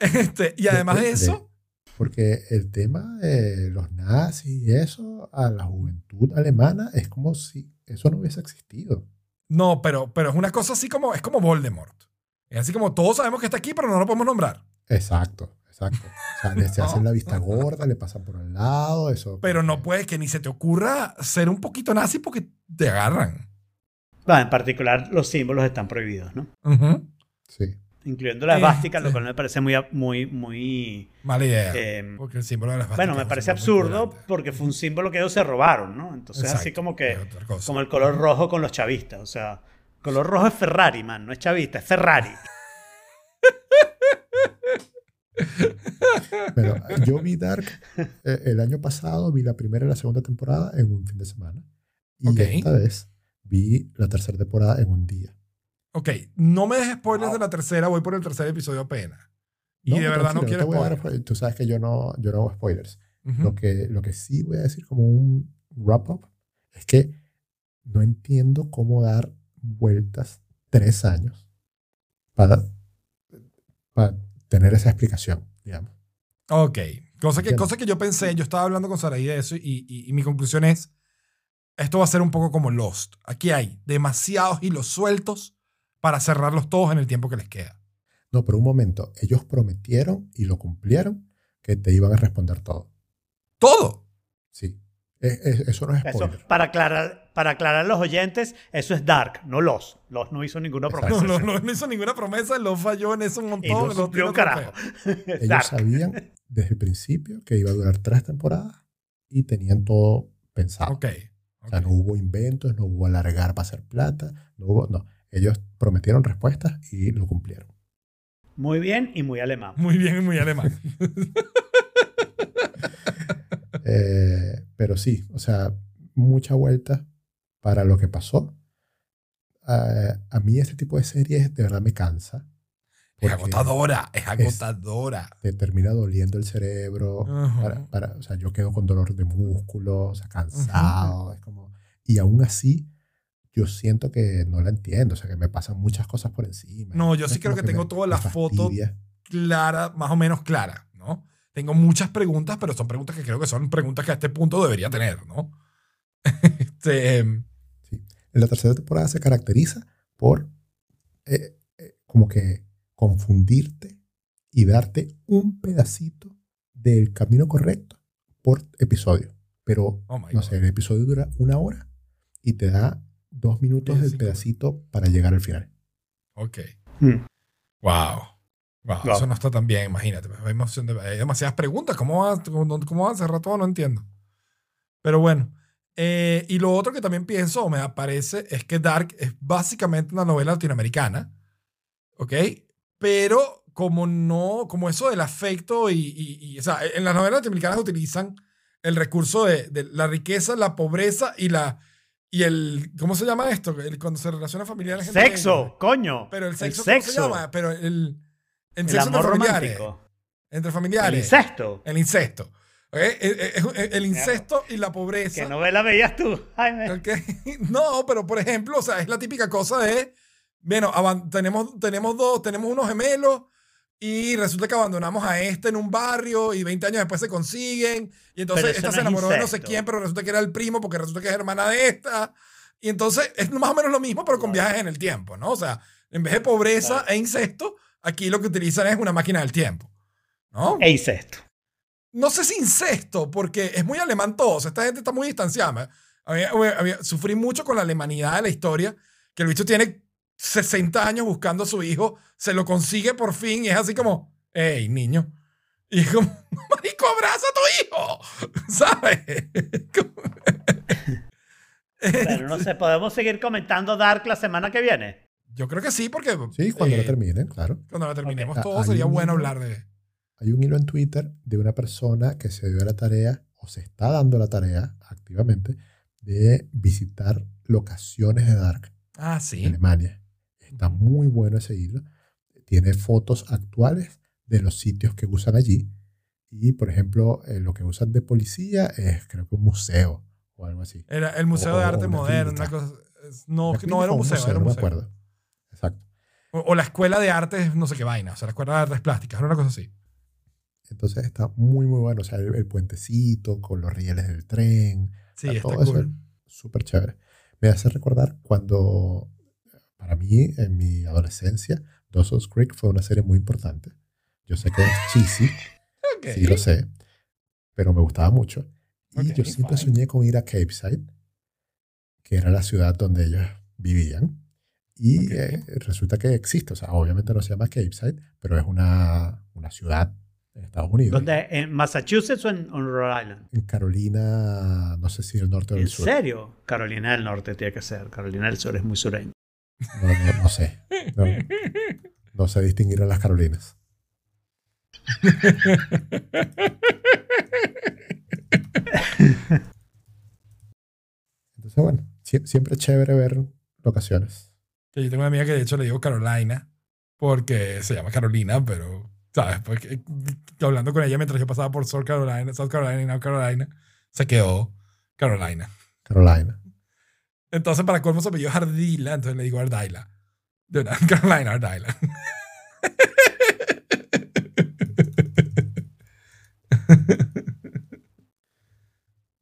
Este, y además de de- eso, Porque el tema de los nazis y eso a la juventud alemana es como si eso no hubiese existido. No, pero, pero es una cosa así como, es como Voldemort. Es así como todos sabemos que está aquí, pero no lo podemos nombrar. Exacto, exacto. O sea, le se hacen la vista gorda, le pasan por el lado, eso. Pero no puedes que ni se te ocurra ser un poquito nazi porque te agarran. Bueno, en particular, los símbolos están prohibidos, ¿no? Sí. Incluyendo la esvástica, Este. lo cual me parece muy, muy, muy... Mala idea. eh, porque el símbolo de las bueno, me parece absurdo porque fue un símbolo que ellos se robaron, ¿no? Entonces, así como que, como el color rojo con los chavistas. O sea, color rojo es Ferrari, man, no es chavista, es Ferrari. Pero yo vi Dark eh, el año pasado, vi la primera y la segunda temporada en un fin de semana. Y Ok. esta vez vi la tercera temporada en un día. Ok, no me des spoilers Wow. de la tercera, voy por el tercer episodio apenas. Y No, de verdad no quiero dar spoilers. spoilers. Tú sabes que yo no, yo no hago spoilers. Ujú. Lo, que, lo que sí voy a decir como un wrap-up es que no entiendo cómo dar vueltas tres años para, para tener esa explicación, digamos. Ok, cosa que, cosa que yo pensé, yo estaba hablando con Saraí de eso y, y- y mi conclusión es, esto va a ser un poco como Lost. Aquí hay demasiados hilos sueltos para cerrarlos todos en el tiempo que les queda. No, pero un momento, ellos prometieron y lo cumplieron que te iban a responder todo. Todo. Sí. Es- es- eso no es Eso, spoiler. para aclarar, para aclarar a los oyentes, eso es Dark, no Los. Los no hizo ninguna promesa. No, no, no hizo ninguna promesa, lo falló en eso un montón. Y no un carajo. Ellos Dark. sabían desde el principio que iba a durar tres temporadas y tenían todo pensado. Ok. O sea, no hubo inventos, no hubo alargar para hacer plata, no hubo, no. Ellos prometieron respuestas y lo cumplieron. Muy bien y muy alemán. Muy bien, muy alemán. Eh, pero sí, o sea, mucha vuelta para lo que pasó. Eh, a mí este tipo de series de verdad me cansa. es agotadora, es agotadora. Te termina doliendo el cerebro. Para- para- o sea, yo quedo con dolor de músculos, o sea, cansado. Es como, y aún así, yo siento que no la entiendo. O sea, que me pasan muchas cosas por encima. No, yo sí creo como que tengo me- toda la foto clara, más o menos clara, ¿no? Tengo muchas preguntas, pero son preguntas que creo que son preguntas que a este punto debería tener, ¿no? Este, em, Sí. En la tercera temporada se caracteriza por eh, eh, como que confundirte y darte un pedacito del camino correcto por episodio. Pero, oh no sé, el episodio dura una hora y te da dos minutos del pedacito para llegar al final. Ok. Hmm. Wow. Wow, Wow. Eso no está tan bien, imagínate. Hay, hay demasiadas preguntas. ¿Cómo va, cómo, cómo va a cerrar todo? No entiendo. Pero bueno. Eh, y lo otro que también pienso, o me aparece, es que Dark es básicamente una novela latinoamericana. ¿Ok? Pero como no, como eso del afecto y, y- y, o sea, en las novelas latinoamericanas utilizan el recurso de, de la riqueza, la pobreza y la, y el, ¿cómo se llama esto? El- cuando se relaciona familiar. negra. Sexo, coño. Pero el sexo, El ¿cómo se llama? Pero el, el El sexo amor entre familiares. romántico. Entre El familiares. incesto. El incesto. ¿Ok? El, el- el incesto y la pobreza. ¿Qué novela veías tú, Jaime? No, pero por ejemplo, o sea, es la típica cosa de, bueno, tenemos, tenemos dos, tenemos unos gemelos y resulta que abandonamos a este en un barrio y 20 años después se consiguen y entonces esta no se enamoró de no sé quién, pero resulta que era el primo porque resulta que es hermana de esta. Y entonces es más o menos lo mismo, pero con Claro. viajes en el tiempo, ¿no? O sea, en vez de pobreza Claro. e incesto, aquí lo que utilizan es una máquina del tiempo, ¿no? E incesto. no sé si incesto, porque es muy alemán todo. O sea, esta gente está muy distanciada. Había- había- sufrí mucho con la alemanidad de la historia, que el bicho tiene 60 años buscando a su hijo, se lo consigue por fin y es así como, hey, niño. Y es como, marico, abraza a tu hijo, ¿sabes? Pero no sé, ¿podemos seguir comentando Dark la semana que viene? Yo creo que sí, porque Sí, cuando eh, la terminen, claro. cuando la terminemos todo Ah, sería bueno hablar de... Hay un hilo en Twitter de una persona que se dio a la tarea o se está dando la tarea activamente de visitar locaciones de Dark Ah, en sí. Alemania. Está muy bueno ese hilo. Tiene fotos actuales de los sitios que usan allí. Y, por ejemplo, eh, lo que usan de policía es, creo que un museo o algo así. Era el Museo O- de Arte Moderno, una cosa... No, Una no era un clínica o museo, era un no me museo. acuerdo. Exacto. O, o la Escuela de Artes, no sé qué vaina. O sea, la Escuela de Artes Plásticas, era una cosa así. Entonces está muy, muy bueno. O sea, el, el puentecito con los rieles del tren. Sí, está todo eso cool. es súper chévere. Me hace recordar cuando, para mí, en mi adolescencia, Dawson's Creek fue una serie muy importante. Yo sé que es cheesy, Ok. sí lo sé, pero me gustaba mucho. Y Ok, yo siempre fine. soñé con ir a Cape Side, que era la ciudad donde ellos vivían. Y Ok. eh, resulta que existe, o sea, obviamente no se llama Cape Side, pero es una, una ciudad en Estados Unidos. ¿Dónde? ¿En Massachusetts o en, en Rhode Island? En Carolina, no sé si el norte o el ¿En sur. serio? Carolina del Norte tiene que ser. Carolina del Sur es muy sureño. No, no, no sé. No, no sé distinguir a las Carolinas. Entonces, bueno, sie- siempre es chévere ver locaciones. Yo tengo una amiga que de hecho le digo Carolina, porque se llama Carolina, pero, ¿sabes? Porque que hablando con ella mientras yo pasaba por South Carolina, South Carolina y North Carolina, se quedó Carolina. Carolina. Entonces, para colmo se apellidó Ardila, entonces le digo Ardaila. De una, Carolina, Ardaila.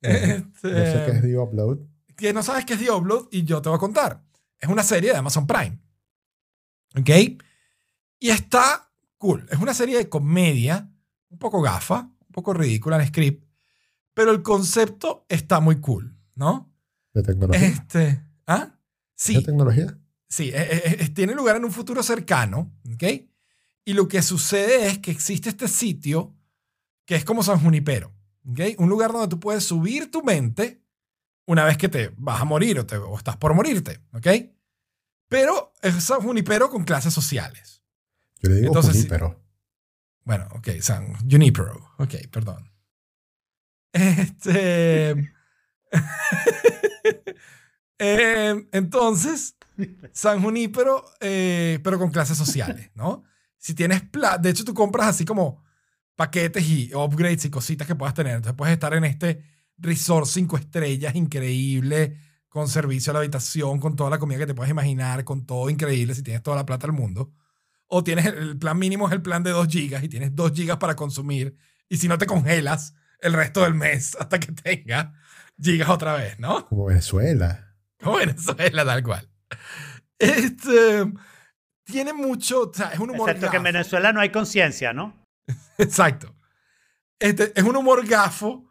Este, Yo sé que es The Upload. que no sabes qué es The Upload y yo te voy a contar. Es una serie de Amazon Prime. ¿Ok? Y está cool. Es una serie de comedia, un poco gafa, un poco ridícula en script, pero el concepto está muy cool, ¿no? De tecnología. Este, ¿ah? ¿Es Sí, de tecnología? sí, eh, eh, eh, tiene lugar en un futuro cercano, ¿ok? Y lo que sucede es que existe este sitio que es como San Junipero, ¿ok? Un lugar donde tú puedes subir tu mente una vez que te vas a morir o, te, o estás por morirte, ¿ok? Pero es San Junipero con clases sociales. Yo le digo Entonces, sí. Junípero. Bueno, ok, San Junipero. Ok, perdón. Este. eh, entonces, San Junípero, eh, pero con clases sociales, ¿no? Si tienes plata, de hecho, tú compras así como paquetes y upgrades y cositas que puedas tener. Entonces, puedes estar en este resort cinco estrellas increíble, con servicio a la habitación, con toda la comida que te puedas imaginar, con todo increíble, si tienes toda la plata del mundo. O tienes el, plan mínimo es el plan de 2 gigas y tienes 2 gigas para consumir. Y si no te congelas el resto del mes hasta que tenga gigas otra vez, ¿no? Como Venezuela. Como Venezuela, tal cual. Este, tiene mucho, o sea, es un humor Excepto que en gafo. Venezuela no hay conciencia, ¿no? Exacto. Este, es un humor gafo,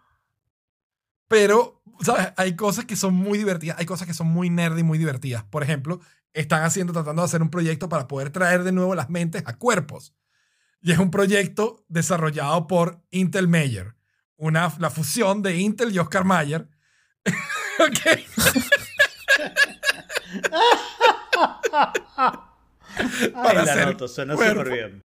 pero, ¿sabes? Hay cosas que son muy divertidas, hay cosas que son muy nerd y muy divertidas. Por ejemplo, están haciendo, tratando de hacer un proyecto para poder traer de nuevo las mentes a cuerpos. Y es un proyecto desarrollado por Intel Mayer, una, la fusión de Intel y Oscar Mayer. ok. Ay, Para la noto, suena súper bien.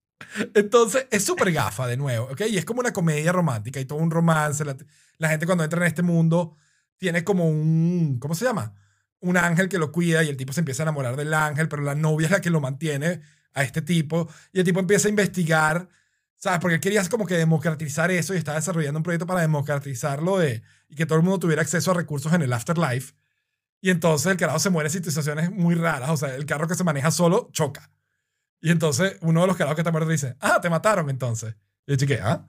Entonces, es súper gafa de nuevo, ¿ok? Y es como una comedia romántica y todo un romance. La, la gente cuando entra en este mundo tiene como un, ¿cómo se llama? Un ángel que lo cuida y el tipo se empieza a enamorar del ángel, pero la novia es la que lo mantiene a este tipo. Y el tipo empieza a investigar, ¿sabes? Porque él quería como que democratizar eso y estaba desarrollando un proyecto para democratizarlo de, y que todo el mundo tuviera acceso a recursos en el afterlife. Y entonces el carajo se muere en situaciones muy raras. O sea, el carro que se maneja solo choca. Y entonces uno de los carajos que está muerto dice, ah, te mataron entonces. Y yo chique, ah,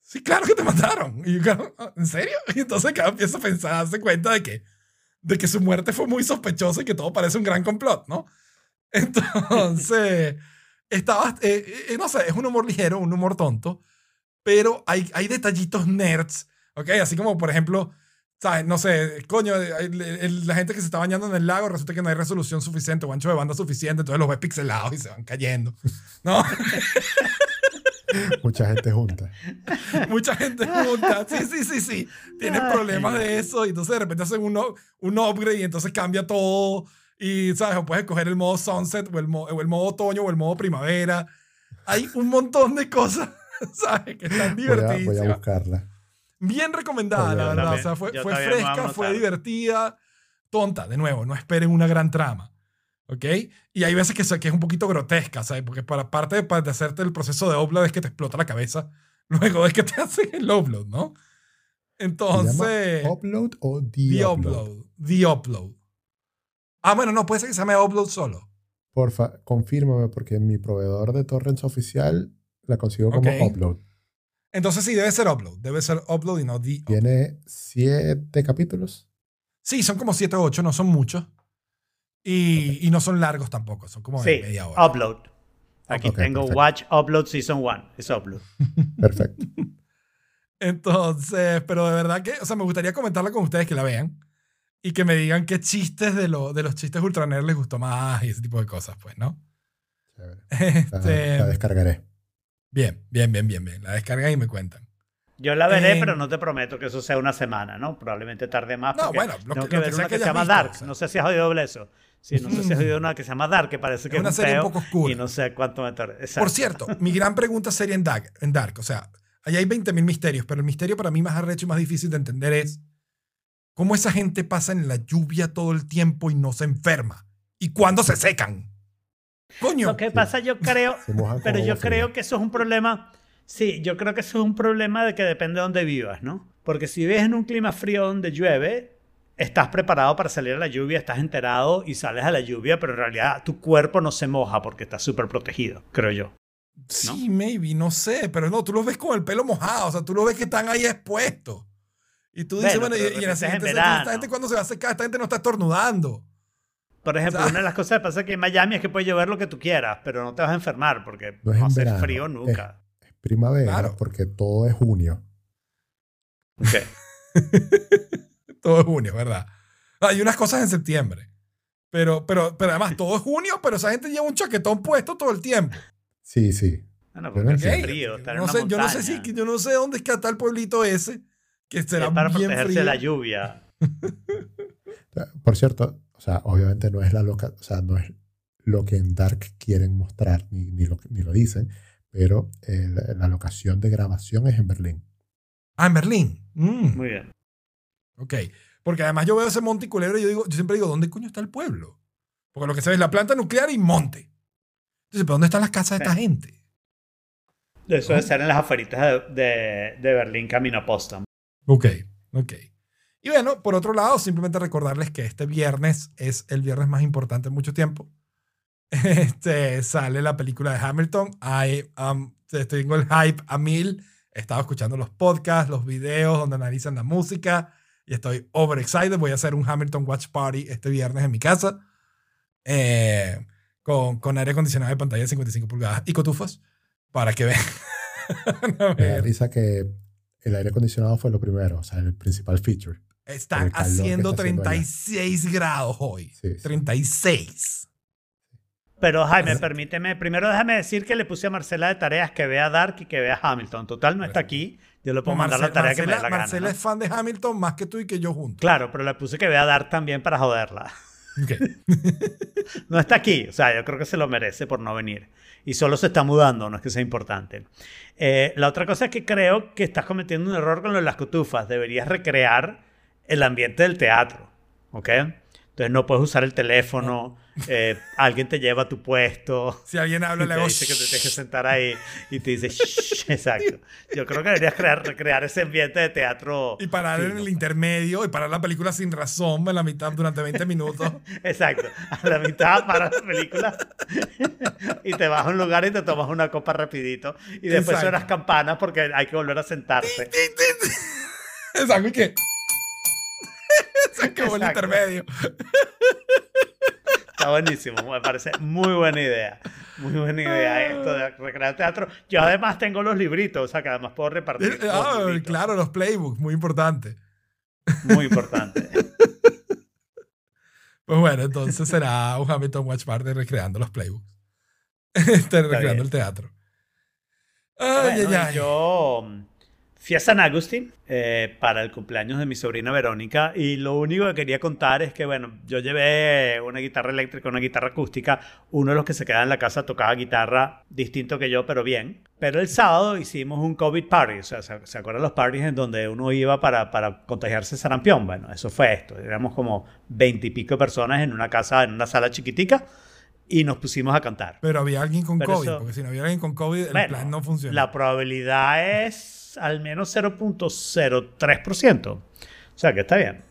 sí, claro que te mataron. Y yo, "Ah, ¿en serio? Y entonces el carajo empieza a pensar, darse cuenta de que, de que su muerte fue muy sospechosa y que todo parece un gran complot, ¿no? Entonces, estaba, eh, eh, no sé, es un humor ligero, un humor tonto, pero hay, hay detallitos nerds, ¿ok? Así como, por ejemplo, ¿sabes? No sé, coño, el- el- la gente que se está bañando en el lago resulta que no hay resolución suficiente o ancho de banda suficiente, entonces los ves pixelados y se van cayendo, ¿no? Mucha gente junta. Mucha gente junta. Sí, sí, sí, sí. Tienen problemas de eso. Y entonces de repente hacen un, un upgrade y entonces cambia todo. Y, ¿sabes? O puedes escoger el modo sunset o el, mo- o el modo otoño o el modo primavera. Hay un montón de cosas, ¿sabes? Que están Voy a, voy a divertidas. buscarla. Bien recomendada, la verdad. también. O sea, fue, fresca, fue divertida. Tonta, de nuevo, no esperen una gran trama. ¿Ok? Y hay veces que, es un poquito grotesca, ¿sabes? Porque para parte de, de hacerte el proceso de upload es que te explota la cabeza luego es que te hacen el upload, ¿no? ¿Se Entonces, upload o the the upload? upload. The upload. Ah, bueno, no, puede ser que se llame upload solo. Porfa, confírmame porque mi proveedor de torrents oficial la consigo como upload. Entonces sí, debe ser upload. Debe ser upload y no the upload. Tiene siete capítulos. Sí, son como 7 o 8, no son muchos. Y, y no son largos tampoco, son como de Sí, media hora. upload. Aquí Ok, tengo perfecto. Watch Upload Season 1. Es upload. Perfecto. Entonces, pero de verdad que, o sea, me gustaría comentarla con ustedes que la vean y que me digan qué chistes de, lo, de los chistes ultra nerd les gustó más y ese tipo de cosas, pues, ¿no? Chévere. La, Este, la descargaré. Bien, bien, bien, bien, bien. La descargan y me cuentan. Yo la veré, Eh, pero no te prometo que eso sea una semana, ¿no? Probablemente tarde más. No, bueno, lo tengo que- que, ver una que que, se llama visto, Dark. o sea. No sé si has oído eso. Sí, no sé si has oído una que se llama Dark, que parece que Es es, una un serie un poco oscura. Y no sé cuánto me tarda. Por cierto, mi gran pregunta sería en Dark, en Dark. O sea, ahí hay 20.000 misterios, pero el misterio para mí más arrecho y más difícil de entender es cómo esa gente pasa en la lluvia todo el tiempo y no se enferma. ¿Y cuándo se secan? Coño. Lo que pasa, yo creo, pero yo creo que eso es un problema. Sí, yo creo que eso es un problema de que depende de dónde vivas, ¿no? Porque si vives en un clima frío donde llueve, estás preparado para salir a la lluvia, estás enterado y sales a la lluvia, pero en realidad tu cuerpo no se moja porque está súper protegido, creo yo. Sí, maybe, no sé, pero no, tú los ves con el pelo mojado, o sea, tú los ves que están ahí expuestos. Y tú dices, Bueno, y, en la en siguiente verano. esta gente cuando se va a secar, esta gente no está estornudando. Por ejemplo, O sea- una de las cosas que pasa aquí en Miami es que puede llover lo que tú quieras, pero no te vas a enfermar porque No no, es en hace verano, frío es- nunca. Es primavera Claro. porque todo es junio. Ok. Todo es junio, ¿verdad? Hay unas cosas en septiembre. Pero, pero, pero además, todo es junio, pero esa gente lleva un chaquetón puesto todo el tiempo. Sí, sí. Bueno, Yo porque no entiendo. frío, estar en No una sé, yo no sé si, yo no sé dónde es que está el pueblito ese, que será es para bien protegerse frío. de la lluvia. Por cierto, o sea, obviamente no es la loca, o sea, no es lo que en Dark quieren mostrar, ni, ni, lo, ni lo dicen, pero eh, la, la locación de grabación es en Berlín. Ah, en Berlín. Mm, Muy bien. ok. Porque además yo veo ese monte y culebra y yo, digo, yo siempre digo, ¿dónde coño está el pueblo? Porque lo que se ve es la planta nuclear y monte. Entonces, ¿pero dónde están las casas de esta gente? Eso debe ser en las aferitas de, de, de Berlín camino a Potsdam. Ok, ok. Y bueno, por otro lado, simplemente recordarles que este viernes es el viernes más importante en mucho tiempo. Este, sale la película de Hamilton. I, um, tengo el hype a mil. He estado escuchando los podcasts, los videos donde analizan la música y estoy overexcited. Voy a hacer un Hamilton Watch Party este viernes en mi casa eh, con, con aire acondicionado de pantalla de 55 pulgadas y cotufas para que vean. Me da risa que el aire acondicionado fue lo primero, o sea, el principal feature. Están haciendo está haciendo allá. 36 grados hoy. Sí, sí. 36. Pero Jaime, permíteme, primero déjame decir que le puse a Marcela de tareas que vea Dark y que vea Hamilton. Total, no está aquí. Yo le puedo mandar la tarea que me dé Marcela, la gana. Marcela es fan de Hamilton más que tú y que yo juntos. Claro, pero le puse que vea Dark también para joderla. No está aquí, o sea, yo creo que se lo merece por no venir. Y solo se está mudando, no es que sea importante. Eh, la otra cosa es que creo que estás cometiendo un error con lo de las cotufas. Deberías recrear el ambiente del teatro, ¿ok? Entonces no puedes usar el teléfono, eh, alguien te lleva a tu puesto. Si alguien habla, le dice que te tienes que sentar ahí y te dice "Shh", exacto. Yo creo que deberías crear, ese ambiente de teatro. y parar en el intermedio y parar la película sin razón en la mitad durante 20 minutos. Exacto. A la mitad para la película y te vas a un lugar y te tomas una copa rapidito y después Exacto. suenas campanas porque hay que volver a sentarse. Exacto, ¿y qué? Se acabó el Exacto. intermedio. Está buenísimo, me parece muy buena idea. Muy buena idea esto de recrear teatro. Yo además tengo los libritos, o sea que además puedo repartir. los Ah, claro, los playbooks, muy importante. Muy importante. Pues bueno, entonces será un Hamilton Watch Party recreando los playbooks. Este, recreando bien. el teatro. Ay, Bueno, ay, ay. yo fui a San Agustín eh, para el cumpleaños de mi sobrina Verónica y lo único que quería contar es que, bueno, yo llevé una guitarra eléctrica, una guitarra acústica. Uno de los que se quedaba en la casa tocaba guitarra distinto que yo, pero bien. Pero el sábado hicimos un COVID party, o sea, ¿se, se acuerdan los parties en donde uno iba para, para contagiarse sarampión? Bueno, eso fue esto. Éramos como veintipico personas en una casa, en una sala chiquitica y nos pusimos a cantar. Pero había alguien con Pero COVID, eso- porque si no había alguien con COVID, el Bueno, plan no funciona. La probabilidad es al menos 0.03%. O sea que está bien.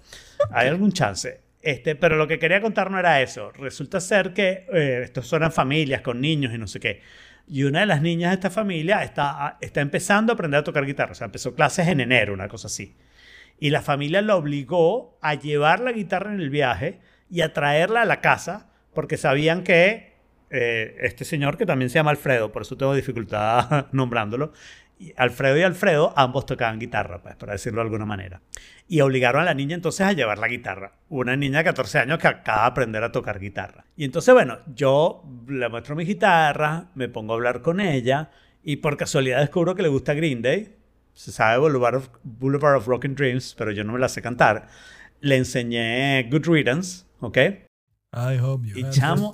Hay algún chance. Este, pero lo que quería contar no era eso. Resulta ser que eh, estos son familias con niños y no sé qué. Y una de las niñas de esta familia está, está empezando a aprender a tocar guitarra. O sea, empezó clases en enero, una cosa así. Y la familia la obligó a llevar la guitarra en el viaje y a traerla a la casa porque sabían que eh, este señor, que también se llama Alfredo, por eso tengo dificultad nombrándolo, Alfredo y Alfredo ambos tocaban guitarra, pues, para decirlo de alguna manera. Y obligaron a la niña entonces a llevar la guitarra. Una niña de 14 años que acaba de aprender a tocar guitarra. Y entonces, bueno, yo le muestro mi guitarra, me pongo a hablar con ella y por casualidad descubro que le gusta Green Day. Se sabe Boulevard of, Boulevard of Broken Dreams, pero yo no me la sé cantar. Le enseñé Good Riddance, ¿ok? I hope you Y chamo,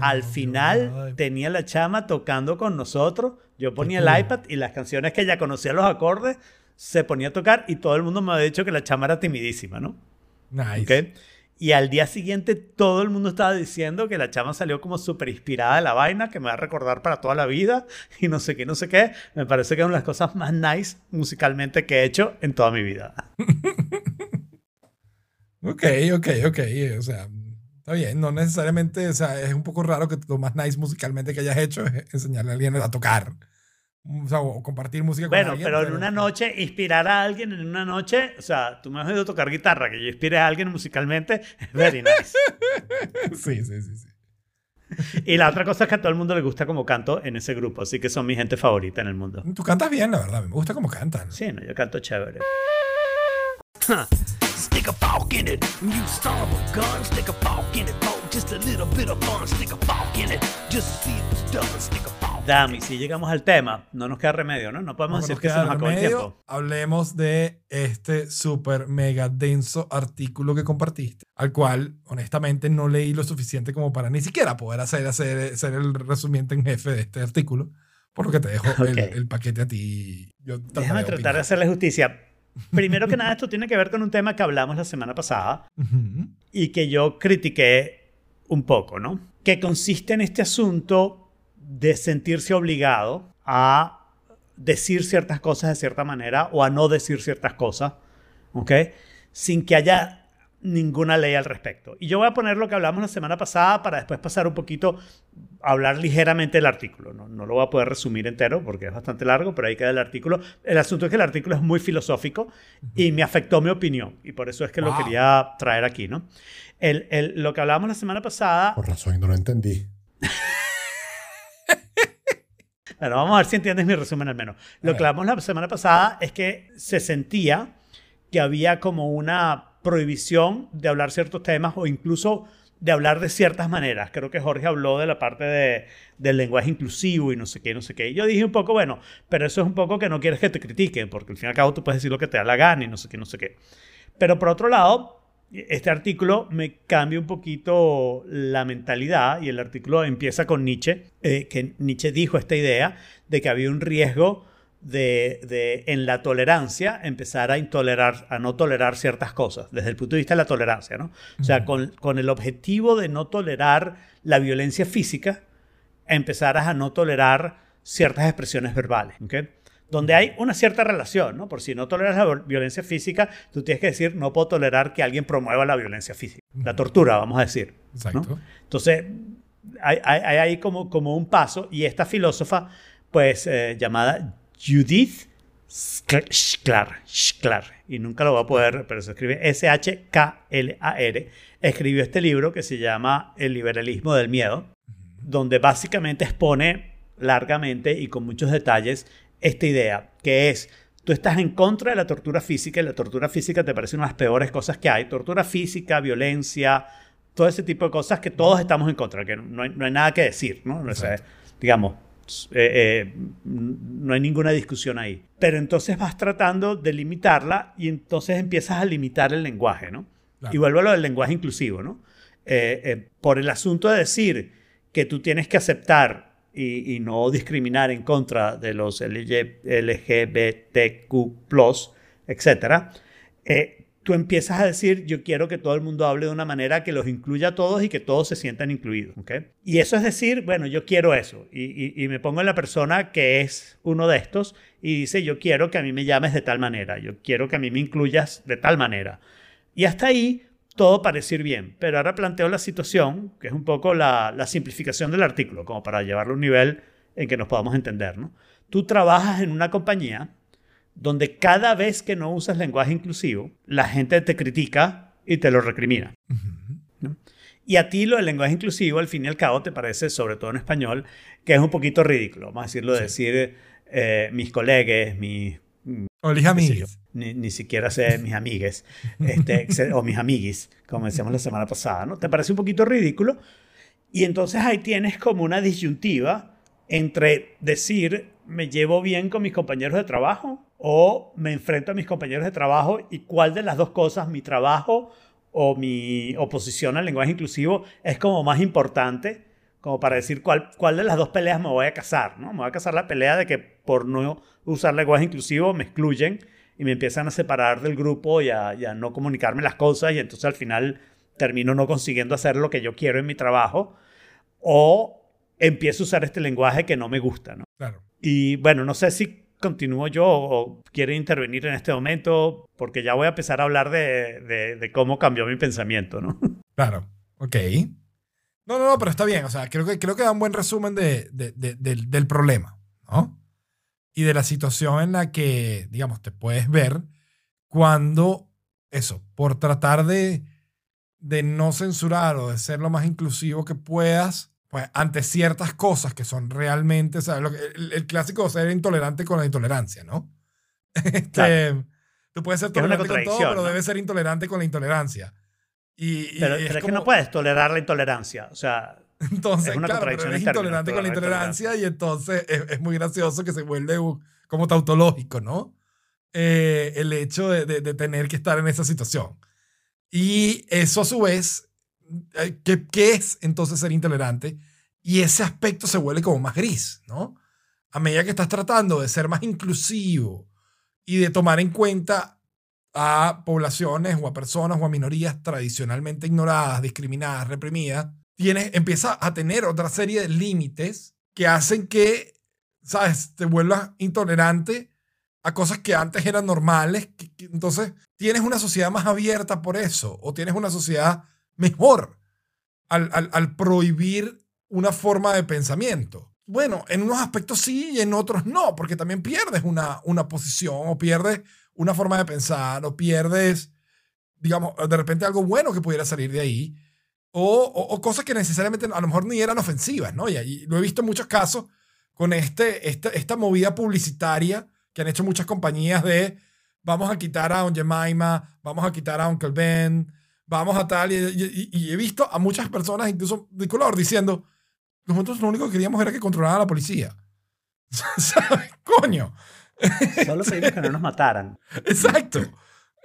al final tenía la chama tocando con nosotros. Yo ponía el iPad y las canciones que ella conocía los acordes se ponía a tocar y todo el mundo me había dicho que la chama era timidísima, ¿no? Nice. Y al día siguiente todo el mundo estaba diciendo que la chama salió como súper inspirada de la vaina, que me va a recordar para toda la vida y no sé qué, no sé qué. Me parece que es una de las cosas más nice musicalmente que he hecho en toda mi vida. Ok, ok, ok. O sea, está bien. No necesariamente, o sea, es un poco raro que lo más nice musicalmente que hayas hecho es enseñarle a alguien a tocar. O sea, o compartir música con Bueno, alguien. pero en una noche, inspirar a alguien en una noche, o sea, tú me has oído tocar guitarra, que yo inspire a alguien musicalmente, es very nice. Sí, sí, sí. sí. Y la otra cosa es que a todo el mundo le gusta como canto en ese grupo, así que son mi gente favorita en el mundo. Tú cantas bien, la verdad. Me gusta cómo cantan. Sí, no, yo canto chévere. Stick a fork in it, you of a gun. Stick a fork in it, for just a little bit of fun. Stick a fork in it, just to see if it's done. Stick a fork. Dami, si llegamos al tema, no nos queda remedio, ¿no? No podemos No decir que se nos acabó el tiempo. Hablemos de este súper mega denso artículo que compartiste, al cual honestamente no leí lo suficiente como para ni siquiera poder hacer, hacer ser el resumiente en jefe de este artículo, por lo que te dejo el, Ok. el paquete a ti. Yo Déjame de tratar de hacerle justicia. Primero que nada, esto tiene que ver con un tema que hablamos la semana pasada, Ujú. y que yo critiqué un poco, ¿no? Que consiste en este asunto de sentirse obligado a decir ciertas cosas de cierta manera o a no decir ciertas cosas, ¿ok? Sin que haya ninguna ley al respecto. Y yo voy a poner lo que hablamos la semana pasada para después pasar un poquito a hablar ligeramente del artículo. No, no lo voy a poder resumir entero porque es bastante largo, pero ahí queda el artículo. El asunto es que el artículo es muy filosófico y me afectó mi opinión y por eso es que lo quería traer aquí, ¿no? El, el- lo que hablábamos la semana pasada Por razón, no lo entendí. Bueno, vamos a ver si entiendes mi resumen al menos. Lo que hablamos la semana pasada es que se sentía que había como una prohibición de hablar ciertos temas o incluso de hablar de ciertas maneras. Creo que Jorge habló de la parte de, del lenguaje inclusivo y no sé qué, no sé qué. Y yo dije un poco, bueno, pero eso es un poco que no quieres que te critiquen, porque al fin y al cabo tú puedes decir lo que te da la gana y no sé qué, no sé qué. Pero por otro lado, este artículo me cambia un poquito la mentalidad y el artículo empieza con Nietzsche, eh, que Nietzsche dijo esta idea de que había un riesgo de, de, en la tolerancia empezar a intolerar, a no tolerar ciertas cosas, desde el punto de vista de la tolerancia, ¿no? O sea, con, con el objetivo de no tolerar la violencia física, empezar a no tolerar ciertas expresiones verbales, ¿ok? donde hay una cierta relación, ¿no? Por si no toleras la violencia física, tú tienes que decir, no puedo tolerar que alguien promueva la violencia física, la tortura, vamos a decir. Exacto. ¿no? Entonces, hay, hay, hay ahí como, como un paso y esta filósofa, pues, eh, llamada Judith Schklar, Schklar, y nunca lo voy a poder, pero se escribe S-H-K-L-A-R, escribió este libro que se llama El liberalismo del miedo, donde básicamente expone largamente y con muchos detalles esta idea, que es, tú estás en contra de la tortura física y la tortura física te parece una de las peores cosas que hay, tortura física, violencia, todo ese tipo de cosas que todos estamos en contra, que no hay, no hay nada que decir, ¿no? O sea, digamos, Eh, eh, no hay ninguna discusión ahí. Pero entonces vas tratando de limitarla y entonces empiezas a limitar el lenguaje, ¿no? Claro. Y vuelvo a lo del lenguaje inclusivo, ¿no? Eh, por el asunto de decir que tú tienes que aceptar y, y no discriminar en contra de los LG LGBTQ, etcétera, tú empiezas a decir, yo quiero que todo el mundo hable de una manera que los incluya a todos y que todos se sientan incluidos. ¿ok? Y eso es decir, bueno, yo quiero eso. Y me pongo en la persona que es uno de estos y dice, yo quiero que a mí me llames de tal manera, yo quiero que a mí me incluyas de tal manera. Y hasta ahí todo parece ir bien. Pero ahora planteo la situación, que es un poco la, la simplificación del artículo, como para llevarlo a un nivel en que nos podamos entender. ¿no? Tú trabajas en una compañía donde cada vez que no usas lenguaje inclusivo, la gente te critica y te lo recrimina. ¿no? Y a ti lo del lenguaje inclusivo, al fin y al cabo, te parece, sobre todo en español, que es un poquito ridículo. Vamos a decirlo, de decir eh, mis colegas, mis amigos. ni, ni siquiera sé mis amigues este, o mis amiguis, como decíamos la semana pasada, ¿no? ¿Te parece un poquito ridículo? Y entonces ahí tienes como una disyuntiva entre decir, me llevo bien con mis compañeros de trabajo o me enfrento a mis compañeros de trabajo y cuál de las dos cosas, mi trabajo o mi oposición al lenguaje inclusivo, es como más importante como para decir cuál, cuál de las dos peleas me voy a casar, ¿no? Me voy a casar la pelea de que por no usar lenguaje inclusivo me excluyen y me empiezan a separar del grupo y a, y a no comunicarme las cosas y entonces al final termino no consiguiendo hacer lo que yo quiero en mi trabajo o empiezo a usar este lenguaje que no me gusta, ¿no? Claro. Y bueno, no sé si continúo yo o quiere intervenir en este momento porque ya voy a empezar a hablar de, cómo cambió mi pensamiento, ¿no? Claro. Ok. No, no, no, pero está bien. O sea, creo que, creo que da un buen resumen de, de- de- del, del problema, ¿no? Y de la situación en la que, digamos, te puedes ver cuando, eso, por tratar de, de no censurar o de ser lo más inclusivo que puedas, pues ante ciertas cosas que son realmente, o sea, lo que- el, el clásico ser intolerante con la intolerancia, ¿no? Este, Claro. Tú puedes ser tolerante con todo, pero ¿no? debes ser intolerante con la intolerancia. Y, y Pero, es pero es que no puedes tolerar la intolerancia. O sea, Entonces, Es una claro, pero contradicción eres en términos, intolerante con la intolerancia y entonces es, es muy gracioso que se vuelve un- como tautológico, ¿no? Eh, el hecho de, de- de tener que estar en esa situación. Y eso a su vez, ¿qué, qué es entonces ser intolerante? Y ese aspecto se vuelve como más gris, ¿no? A medida que estás tratando de ser más inclusivo y de tomar en cuenta a poblaciones o a personas o a minorías tradicionalmente ignoradas, discriminadas, reprimidas, tienes, empieza a tener otra serie de límites que hacen que, ¿sabes?, te vuelvas intolerante a cosas que antes eran normales. entonces, tienes una sociedad más abierta por eso, o tienes una sociedad mejor al, al- al prohibir una forma de pensamiento. Bueno, en unos aspectos sí y en otros no, porque también pierdes una, una posición o pierdes una forma de pensar o pierdes, digamos, de repente algo bueno que pudiera salir de ahí o, o- o cosas que necesariamente a lo mejor ni eran ofensivas, ¿no? Y, ahí lo he visto en muchos casos con este, esta, esta movida publicitaria que han hecho muchas compañías de vamos a quitar a Don Jemima, vamos a quitar a Uncle Ben, vamos a tal, y, y- y he visto a muchas personas, incluso de color, diciendo, nosotros lo único que queríamos era que controlaran a la policía. ¿Sabes? Coño. solo pedimos que no nos mataran. Exacto.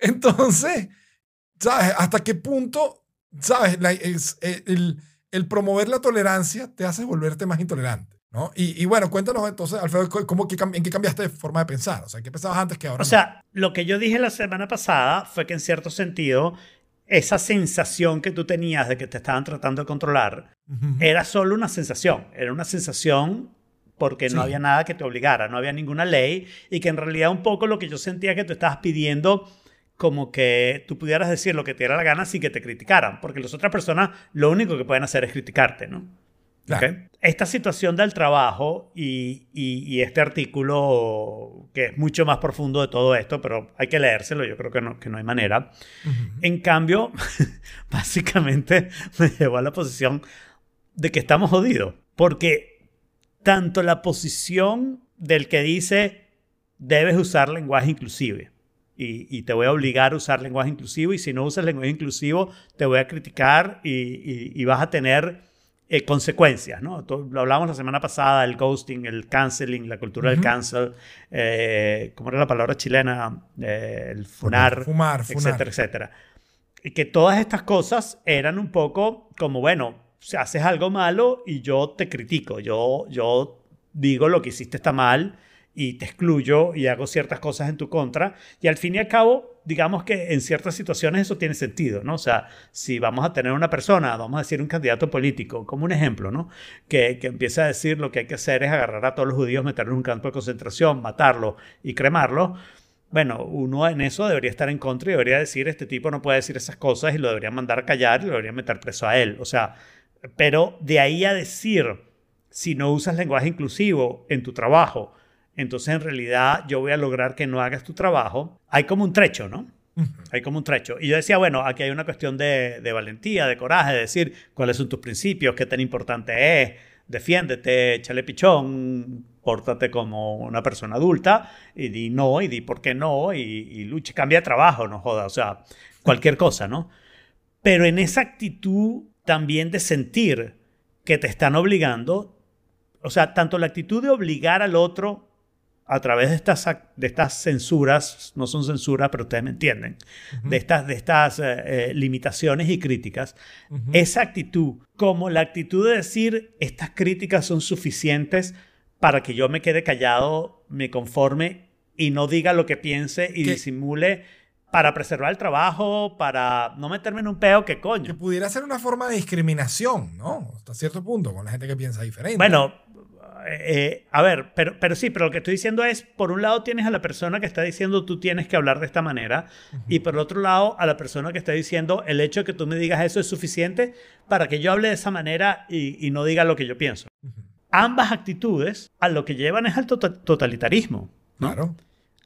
Entonces, ¿sabes? ¿Hasta qué punto, sabes? La- es- eh, el, el promover la tolerancia te hace volverte más intolerante, ¿no? Y, y bueno, cuéntanos entonces, Alfredo, ¿cómo, qué ¿en qué cambiaste de forma de pensar? O sea, ¿qué pensabas antes que ahora? O no? sea, lo que yo dije la semana pasada fue que en cierto sentido, esa sensación que tú tenías de que te estaban tratando de controlar era solo una sensación. Era una sensación porque Sí. no había nada que te obligara, no había ninguna ley y que en realidad un poco lo que yo sentía que tú estabas pidiendo como que tú pudieras decir lo que te diera la gana sin que te criticaran, porque las otras personas lo único que pueden hacer es criticarte, ¿no? Claro. ¿Ok? Esta situación del trabajo y, y- y este artículo, que es mucho más profundo de todo esto, pero hay que leérselo, yo creo que no, que no hay manera. Ujú. En cambio, básicamente me llevó a la posición de que estamos jodidos, porque tanto la posición del que dice debes usar lenguaje inclusive y, y te voy a obligar a usar lenguaje inclusivo y si no usas lenguaje inclusivo te voy a criticar y, y- y vas a tener eh, consecuencias, ¿no? Lo hablamos la semana pasada, el ghosting, el canceling, la cultura del cancel, eh, ¿cómo era la palabra chilena? Eh, el funar, Fumar, funar. etcétera, etcétera. Y que todas estas cosas eran un poco como, bueno, si haces algo malo y yo te critico, yo, yo digo lo que hiciste está mal y te excluyo y hago ciertas cosas en tu contra. Y al fin y al cabo, digamos que en ciertas situaciones eso tiene sentido, ¿no? O sea, si vamos a tener una persona, vamos a decir un candidato político, como un ejemplo, ¿no? Que, que empieza a decir lo que hay que hacer es agarrar a todos los judíos, meterlos en un campo de concentración, matarlos y cremarlos. Bueno, uno en eso debería estar en contra y debería decir, este tipo no puede decir esas cosas y lo deberían mandar a callar y lo deberían meter preso a él. O sea, pero de ahí a decir, si no usas lenguaje inclusivo en tu trabajo, entonces en realidad yo voy a lograr que no hagas tu trabajo, hay como un trecho, ¿no? Hay como un trecho. Y yo decía, bueno, aquí hay una cuestión de, de valentía, de coraje, de decir cuáles son tus principios, qué tan importante es, defiéndete, échale pichón, pórtate como una persona adulta y di no, y di por qué no, y, y lucha, cambia de trabajo, no joda, o sea, cualquier cosa, ¿no? Pero en esa actitud también de sentir que te están obligando, o sea, tanto la actitud de obligar al otro a través de estas, de estas censuras, no son censuras, pero ustedes me entienden, de estas, de estas eh, eh, limitaciones y críticas, esa actitud, como la actitud de decir, estas críticas son suficientes para que yo me quede callado, me conforme y no diga lo que piense y Que- disimule para preservar el trabajo, para no meterme en un peo que Que coño. pudiera ser una forma de discriminación, ¿no? Hasta cierto punto, con la gente que piensa diferente. Bueno, eh, a ver, pero, pero sí, pero lo que estoy diciendo es, por un lado tienes a la persona que está diciendo tú tienes que hablar de esta manera, y por el otro lado a la persona que está diciendo el hecho de que tú me digas eso es suficiente para que yo hable de esa manera y, y no diga lo que yo pienso. Ambas actitudes a lo que llevan es al tota- totalitarismo. ¿no? Claro.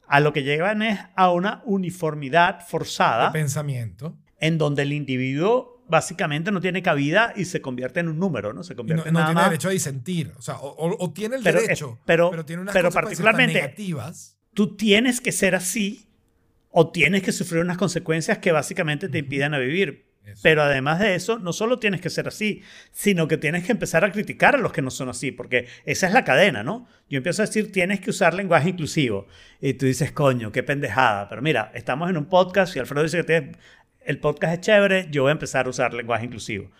A lo que llevan es a una uniformidad De forzada pensamiento. en donde el individuo básicamente no tiene cabida y se convierte en un número, ¿no? Se convierte no, en no nada tiene más. derecho a disentir. O sea, o, o- o tiene el Pero, derecho, pero- pero tiene unas pero tan particularmente- negativas. Tú tienes que ser así o tienes que sufrir unas consecuencias que básicamente te impidan a vivir. Eso. Pero además de eso, no solo tienes que ser así, sino que tienes que empezar a criticar a los que no son así, porque esa es la cadena, ¿no? Yo empiezo a decir, tienes que usar lenguaje inclusivo. Y tú dices, coño, qué pendejada. Pero mira, estamos en un podcast y Alfredo dice que tiene- el podcast es chévere, yo voy a empezar a usar lenguaje inclusivo.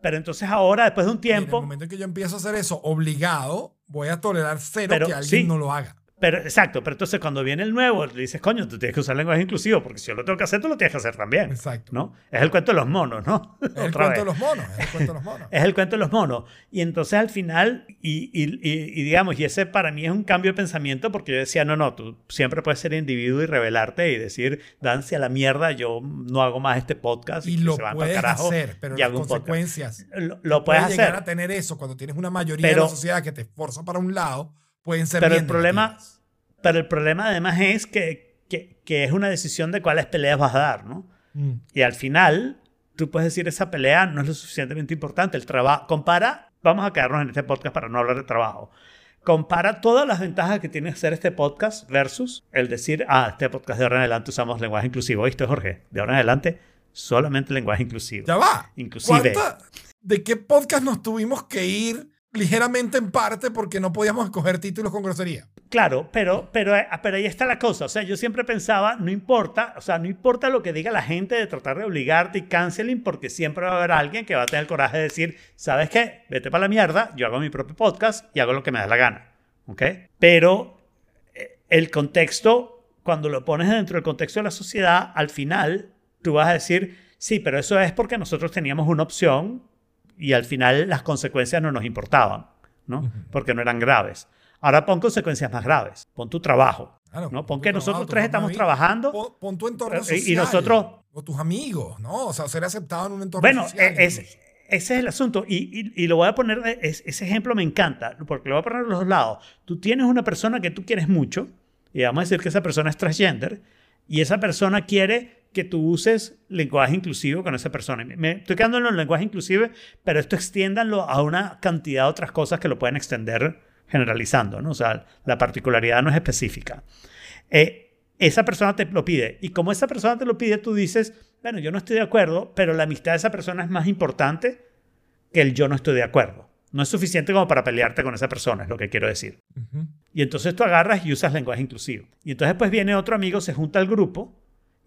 Pero entonces ahora, después de un Y en el tiempo, momento en que yo empiezo a hacer eso obligado, voy a tolerar cero Pero que alguien sí. no lo haga. Pero, exacto, pero entonces cuando viene el nuevo, le dices, coño, tú tienes que usar lenguaje inclusivo, porque si yo lo tengo que hacer, tú lo tienes que hacer también. Exacto. ¿no? Es el cuento de los monos, ¿no? Es el cuento vez. de los monos. Es el cuento de los monos. Es el cuento de los monos. Y entonces al final, y, y- y- y digamos, y ese para mí es un cambio de pensamiento porque yo decía, no, no, tú siempre puedes ser individuo y rebelarte y decir, danse a la mierda, yo no hago más este podcast. Y lo puedes carajo hacer, pero las hago un podcast". consecuencias Lo, lo puedes puede llegar hacer. a tener eso cuando tienes una mayoría de Pero- la sociedad que te esforza para un lado, pueden ser Pero el problema, negativas. pero el problema además es que, que, que es una decisión de cuáles peleas vas a dar, ¿no? Mm. Y al final, tú puedes decir, esa pelea no es lo suficientemente importante. El trabajo, compara, vamos a quedarnos en este podcast para no hablar de trabajo. Compara todas las ventajas que tiene hacer este podcast versus el decir, ah, este podcast de ahora en adelante usamos lenguaje inclusivo. ¿Viste, Jorge? De ahora en adelante, solamente lenguaje inclusivo. Ya va. Inclusive- ¿Cuánta- ¿De qué podcast nos tuvimos que ir ligeramente en parte porque no podíamos escoger títulos con grosería? Claro, pero, pero, eh, pero ahí está la cosa. O sea, yo siempre pensaba, no importa, o sea, no importa lo que diga la gente de tratar de obligarte y canceling, porque siempre va a haber alguien que va a tener el coraje de decir, ¿sabes qué? Vete para la mierda, yo hago mi propio podcast y hago lo que me da la gana. ¿Ok? Pero eh, el contexto, cuando lo pones dentro del contexto de la sociedad, al final tú vas a decir, sí, pero eso es porque nosotros teníamos una opción y al final las consecuencias no nos importaban, ¿no? Porque no eran graves. Ahora pon consecuencias más graves. Pon tu trabajo. Claro, ¿no? pon que nosotros tres estamos trabajando. Pon, pon tu entorno Eh, y- y social. nosotros- O tus amigos, ¿no? O sea, ser aceptado en un entorno Bueno, social. e- es- incluso. ese es el asunto. Y, y- y lo voy a poner, es- ese ejemplo me encanta, porque lo voy a poner a los dos lados. Tú tienes una persona que tú quieres mucho, y vamos a decir que esa persona es transgender, y esa persona quiere que tú uses lenguaje inclusivo con esa persona. Me- estoy quedando en el lenguaje inclusive, pero esto extiéndanlo a una cantidad de otras cosas que lo pueden extender generalizando, ¿no? O sea, la particularidad no es específica. Eh, esa persona te lo pide. Y como esa persona te lo pide, tú dices, bueno, yo no estoy de acuerdo, pero la amistad de esa persona es más importante que el yo no estoy de acuerdo. No es suficiente como para pelearte con esa persona, es lo que quiero decir. Y entonces tú agarras y usas lenguaje inclusivo. Y entonces pues viene otro amigo, se junta al grupo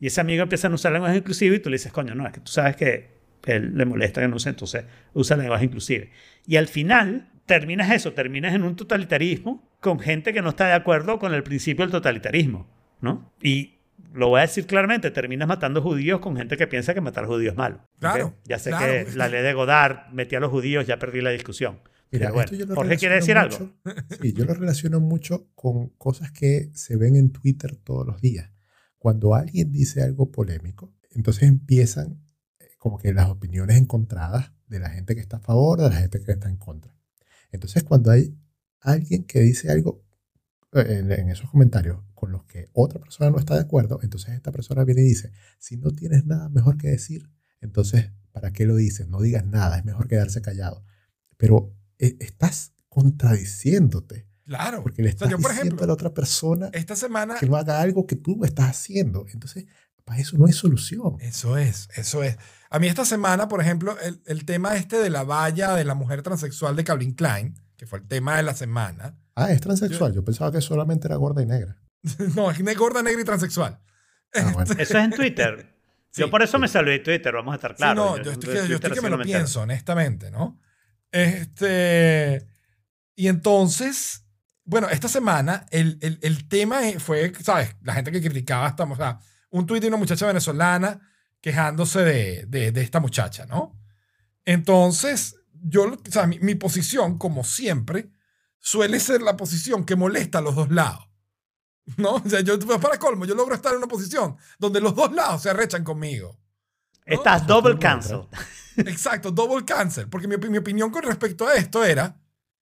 y ese amigo empieza a usar lenguaje inclusivo y tú le dices, coño, no, es que tú sabes que él le molesta que no use, entonces usa lenguaje inclusivo. Y al final terminas eso, terminas en un totalitarismo con gente que no está de acuerdo con el principio del totalitarismo, ¿no? Y lo voy a decir claramente, terminas matando judíos con gente que piensa que matar judíos es malo. Claro, Ya sé claro, que la ley de Godard metía a los judíos, ya perdí la discusión. Mira, Pero bueno, esto yo lo Jorge quiere decir relaciono algo. mucho- sí, yo lo relaciono mucho con cosas que se ven en Twitter todos los días. Cuando alguien dice algo polémico, entonces empiezan eh, como que las opiniones encontradas de la gente que está a favor, de la gente que está en contra. Entonces, cuando hay alguien que dice algo eh, en, en esos comentarios con los que otra persona no está de acuerdo, entonces esta persona viene y dice, si no tienes nada mejor que decir, entonces, ¿para qué lo dices? No digas nada, es mejor quedarse callado. Pero eh, estás contradiciéndote, Claro. porque le O sea, estás yo, por diciendo ejemplo, a la otra persona esta semana que no haga algo que tú estás haciendo. Entonces, para eso no hay solución. Eso es, eso es. A mí esta semana, por ejemplo, el, el tema este de la valla de la mujer transexual de Calvin Klein, que fue el tema de la semana. Ah, es transexual. Yo pensaba que solamente era gorda y negra. no, es gorda, negra y transexual. Ah, bueno. Eso es en Twitter. Yo Sí. por eso me salí de Twitter, vamos a estar Sí, claros. no, yo estoy, que, yo estoy que me lo pienso, honestamente, ¿no? Este. Y entonces, bueno, esta semana el, el, el tema fue, ¿sabes? La gente que criticaba, esta, o sea, un tuit de una muchacha venezolana quejándose de, de, de esta muchacha, ¿no? Entonces, yo, o sea, mi, mi posición, como siempre, suele ser la posición que molesta a los dos lados. ¿No? O sea, yo, para colmo, yo logro estar en una posición donde los dos lados se arrechan conmigo. Estás double cancel. Exacto, double cancel. Porque mi, mi opinión con respecto a esto era,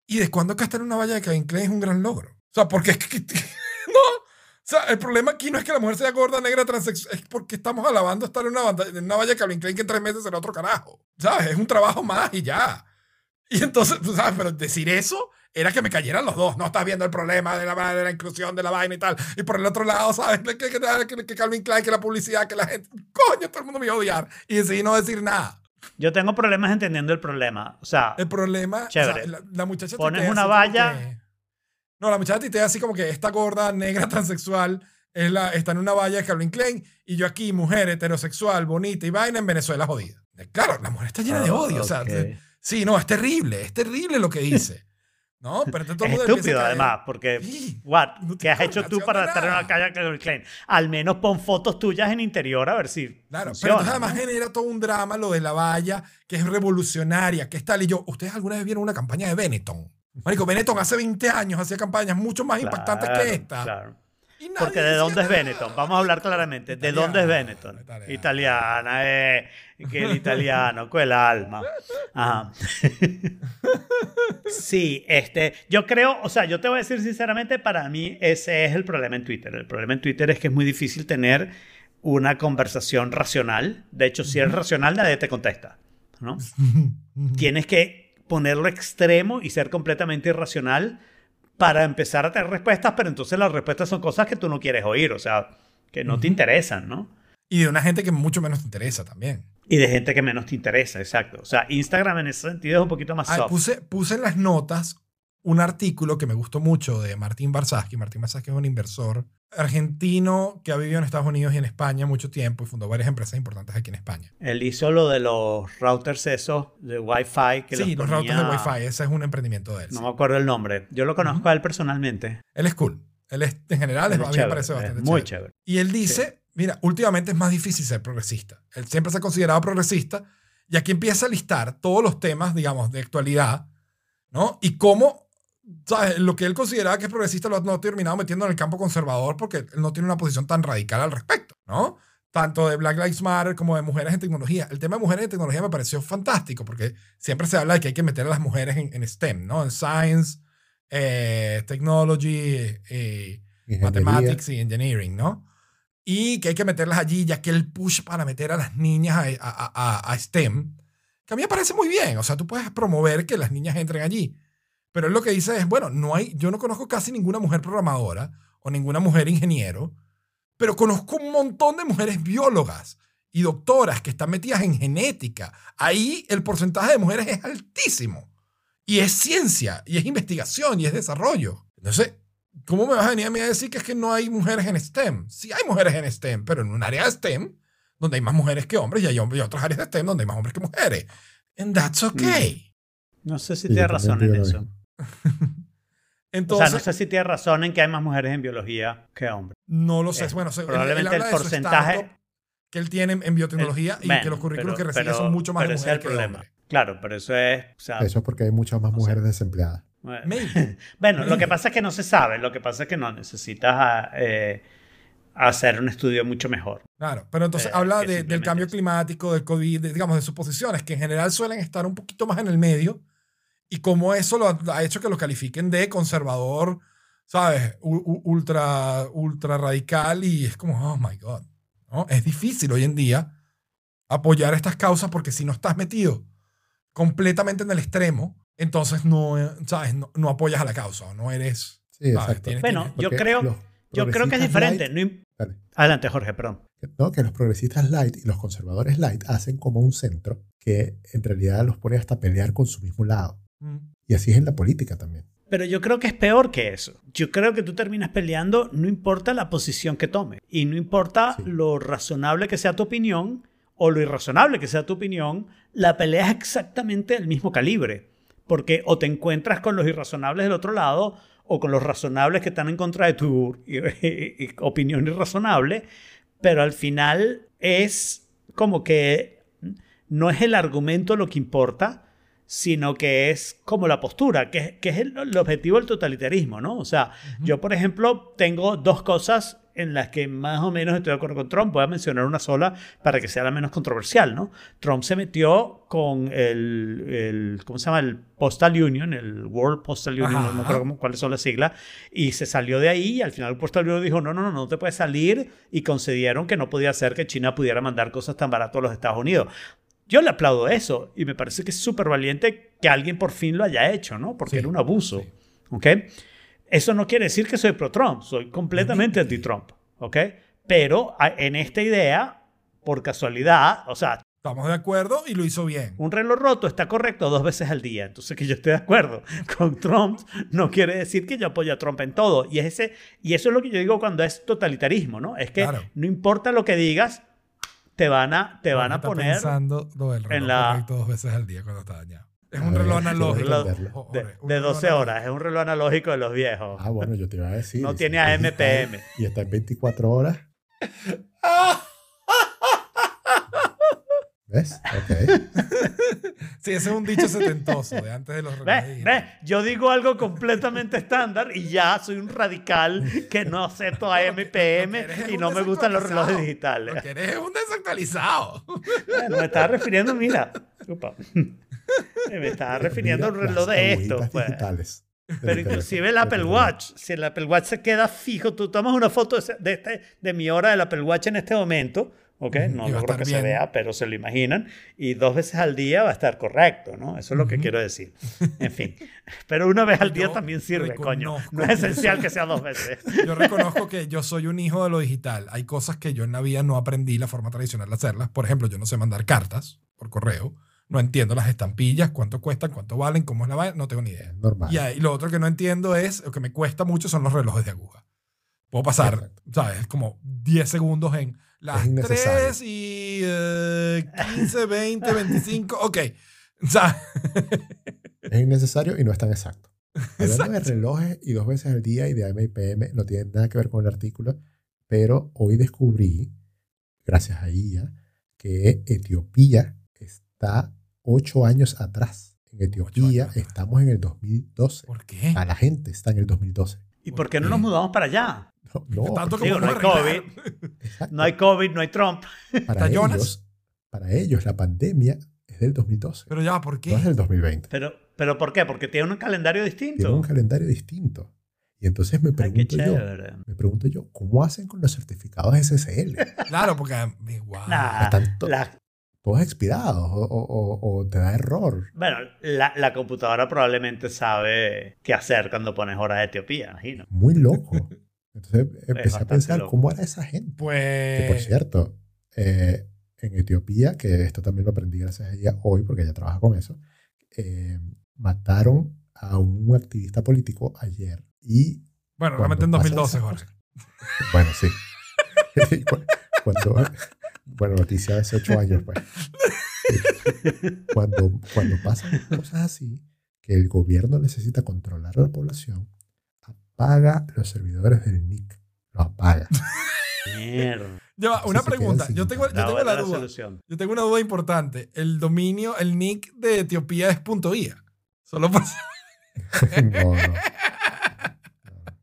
¿y de cuándo estar en una valla de Calvin Klein es un gran logro? O sea, porque es que... no. O sea, el problema aquí no es que la mujer sea gorda, negra, transexual, es porque estamos alabando estar en una, banda- en una valla de Calvin Klein que en tres meses será otro carajo. ¿Sabes? Es un trabajo más y ya. Y entonces, ¿sabes? Pero decir eso era que me cayeran los dos. No estás viendo el problema de la, de la inclusión de la vaina y tal. Y por el otro lado, ¿sabes? Que, que- que Calvin Klein, que la publicidad, que la gente. Coño, todo el mundo me iba a odiar. Y decidí no decir nada. Yo tengo problemas entendiendo el problema. O sea, El problema. o Chévere. sea, la, la muchacha. Pones una valla. que- no, la muchacha tuitea así como que esta gorda, negra, transexual. Es la, está en una valla de Calvin Klein y yo aquí, mujer heterosexual, bonita y vaina en Venezuela jodida. Claro, la mujer está llena de Ah, odio. O sea, sí, no, es terrible, es terrible lo que dice. ¿No? Pero todo es estúpido además, porque what, No ¿qué has hecho tú para estar en una calle Calvin Klein? Al menos pon fotos tuyas en interior a ver si Claro, funciona, pero además ¿no? genera todo un drama lo de la valla, que es revolucionaria, que es tal. Y yo, ¿ustedes alguna vez vieron una campaña de Benetton? Marico, Benetton hace 20 años hacía campañas mucho más impactantes que esta. claro. Porque ¿de dónde es nada. Benetton? Vamos a hablar claramente. ¿De dónde es Benetton? Italiana. Italiana, eh. Que el italiano, con el alma. Ajá. Sí, este, yo creo, o sea, yo te voy a decir sinceramente, para mí ese es el problema en Twitter. El problema en Twitter es que es muy difícil tener una conversación racional. De hecho, si eres racional, nadie te contesta, ¿no? Tienes que ponerlo extremo y ser completamente irracional para empezar a tener respuestas, pero entonces las respuestas son cosas que tú no quieres oír, o sea, que no te interesan, ¿no? Y de una gente que mucho menos te interesa también. Y de gente que menos te interesa, exacto. O sea, Instagram en ese sentido es un poquito más soft. puse, puse en las notas un artículo que me gustó mucho de Martín Barsaski. Martín Barsaski es un inversor argentino que ha vivido en Estados Unidos y en España mucho tiempo y fundó varias empresas importantes aquí en España. Él hizo lo de los routers esos de Wi-Fi. Que sí, los ponía- routers de Wi-Fi, ese es un emprendimiento de él. No sí. me acuerdo el nombre. Yo lo conozco a él personalmente. Él es cool. Él es, en general, es- a mí me chévere, parece es bastante muy chévere. chévere. Y él dice, mira, últimamente es más difícil ser progresista. Él siempre se ha considerado progresista y aquí empieza a listar todos los temas, digamos, de actualidad, ¿no? Y cómo, ¿sabes? Lo que él consideraba que es progresista lo ha no terminado metiendo en el campo conservador porque él no tiene una posición tan radical al respecto, ¿no? Tanto de Black Lives Matter como de mujeres en tecnología. El tema de mujeres en tecnología me pareció fantástico porque siempre se habla de que hay que meter a las mujeres en, en STEM, ¿no? En Science, eh, Technology, eh. Mathematics y Engineering, ¿no? Y que hay que meterlas allí, ya que el push para meter a las niñas a, a- a- a STEM, que a mí me parece muy bien. O sea, tú puedes promover que las niñas entren allí. Pero él lo que dice es, bueno, no hay, yo no conozco casi ninguna mujer programadora o ninguna mujer ingeniero, pero conozco un montón de mujeres biólogas y doctoras que están metidas en genética. Ahí el porcentaje de mujeres es altísimo. Y es ciencia, y es investigación, y es desarrollo. Entonces, ¿cómo me vas a venir a mí a decir que es que no hay mujeres en STEM? Sí hay mujeres en STEM, pero en un área de STEM donde hay más mujeres que hombres y hay, hombres, y otras áreas de STEM donde hay más hombres que mujeres. And that's okay. No sé si Sí, tienes razón en eso. Entonces, o sea, no sé si tienes razón en que hay más mujeres en biología que hombres. No lo sé. Eh, bueno, se- él- él probablemente habla el porcentaje- que él tiene en biotecnología El- y que los currículos pero- que recibe pero- son mucho más pero de ese es el mujeres que problema. hombres. Claro, pero eso es. o sea, Eso es porque hay muchas más O sea, mujeres desempleadas. Bueno, lo que pasa es que no se sabe. Lo que pasa es que no necesitas ah, eh, hacer un estudio mucho mejor. Claro, pero entonces Eh, habla de- del cambio climático, del COVID, de- digamos, de suposiciones que en general suelen estar un poquito más en el medio y cómo eso lo ha, ha hecho que lo califiquen de conservador, ¿sabes? U- ultra, ultra radical y es como, oh my God. ¿no? Es difícil hoy en día apoyar estas causas porque si no estás metido completamente en el extremo, entonces no, ¿sabes? No, no apoyas a la causa o no eres... Sí, ¿sabes? exacto. Tienes- Bueno, tienes- yo creo, yo creo que es diferente. light- No. Adelante, Jorge, perdón. No, que los progresistas light y los conservadores light hacen como un centro que en realidad los pone hasta pelear con su mismo lado. Mm. Y así es en la política también. Pero yo creo que es peor que eso. Yo creo que tú terminas peleando, no importa la posición que tome. Y no importa Sí. lo razonable que sea tu opinión o lo irrazonable que sea tu opinión, la pelea es exactamente del mismo calibre. Porque o te encuentras con los irrazonables del otro lado o con los razonables que están en contra de tu opinión irrazonable. Pero al final es como que no es el argumento lo que importa, sino que es como la postura, que, es- que es el, el objetivo del totalitarismo, ¿no? O sea, yo, por ejemplo, tengo dos cosas en las que más o menos estoy de acuerdo con Trump. Voy a mencionar una sola para que sea la menos controversial, ¿no? Trump se metió con el, el ¿cómo se llama? El Postal Union, el World Postal Union, no Ajá. acuerdo cómo- cuáles son las siglas, y se salió de ahí y al final el Postal Union dijo, no, no, no, no te puedes salir y concedieron que no podía ser que China pudiera mandar cosas tan baratas a los Estados Unidos. Yo le aplaudo eso y me parece que es súper valiente que alguien por fin lo haya hecho, ¿no? Porque Sí, era un abuso, sí. ¿ok? Eso no quiere decir que soy pro-Trump, soy completamente anti-Trump, ¿ok? Pero en esta idea, por casualidad, o sea, Estamos de acuerdo y lo hizo bien. un reloj roto está correcto dos veces al día. Entonces, que yo esté de acuerdo con Trump no quiere decir que yo apoyo a Trump en todo. Y, es ese, y eso es lo que yo digo cuando es totalitarismo, ¿no? Es que Claro. no importa lo que digas, te van a, te van a poner pensando lo del reloj en la- dos veces al día cuando está dañado. Es un ver, reloj analógico. de, de reloj 12 analógico. horas. Es un reloj analógico de los viejos. Ah, bueno, yo te iba a decir. No tiene es AM, digital PM. Y está en 24 horas. ¿Ves? Ok. Sí, ese es un dicho setentoso de antes de los relojes ¿Ves? ¿Ves? Yo digo algo completamente estándar y ya soy un radical que no acepto AM y PM Lo que eres es y no me gustan los relojes digitales. Eres es un desactualizado. Bueno, me estaba refiriendo, mira. upa. Me estaba refiriendo a un reloj de esto. agüitas pues. digitales. Pero inclusive el Apple Watch, si el Apple Watch se queda fijo, tú tomas una foto de este, de mi hora del Apple Watch en este momento, ¿ok? No logro que se bien. vea, pero se lo imaginan, y dos veces al día va a estar correcto, ¿no? Eso es lo que Ujú. quiero decir. En fin, pero una vez al día Yo también sirve, coño. No es esencial que sea dos veces. Yo reconozco que yo soy un hijo de lo digital. Hay cosas que yo en la vida no aprendí la forma tradicional de hacerlas. Por ejemplo, yo no sé mandar cartas por correo. No entiendo las estampillas, cuánto cuestan, cuánto valen, cómo es la vaina. No tengo ni idea. Normal. Y, ahí, lo otro que no entiendo es, lo que me cuesta mucho son los relojes de aguja. Puedo pasar, Exacto. ¿sabes? Como 10 segundos en las Es innecesario. 3 y eh, 15, 20, 25. Ok. ¿Sabes? Es innecesario y no es tan exacto. Hablando de Exacto. relojes y dos veces al día y de AM y PM, no tiene nada que ver con el artículo, pero hoy descubrí, gracias a IA, que Etiopía está ocho años atrás. En Etiopía años estamos en el 2012. ¿Por qué? A la gente está en el 2012. ¿Y por qué no nos mudamos para allá? No, no, Tanto porque- Digo, no hay. COVID, exacto. no hay COVID, no hay Trump. para, ellos, para ellos la pandemia es del 2012, Pero ya, ¿por qué? no es del 2020. Pero, ¿Pero por qué? Porque tiene un calendario Tienen distinto. un calendario distinto. Y entonces me Ay, qué pregunto yo, chévere. me pregunto yo, ¿cómo hacen con los certificados SSL? Claro, porque. Wow. Nah, Están to- la- todos expirados o, o- o- o te da error. bueno, la, la computadora probablemente sabe qué hacer cuando pones hora de Etiopía, imagino. Muy loco. Entonces empecé a pensar loco. cómo era esa gente. Que por Pues. cierto, eh, en Etiopía, que esto también lo aprendí gracias a ella hoy, porque ella trabaja con eso, eh, mataron a un activista político ayer y... Bueno, realmente en pasan 2012, esas Jorge. Bueno, sí. Cu- cuando, bueno, noticia de hace ocho años, pues. Cuando, cuando pasan cosas así, que el gobierno necesita controlar a la población, apaga los servidores del NIC. Los apaga. Mierda. Ya va, una pregunta. Yo tengo, yo La tengo la duda. solución. Yo tengo una duda importante. El dominio, el nick de Etiopía es punto .ia. Solo por... No, no.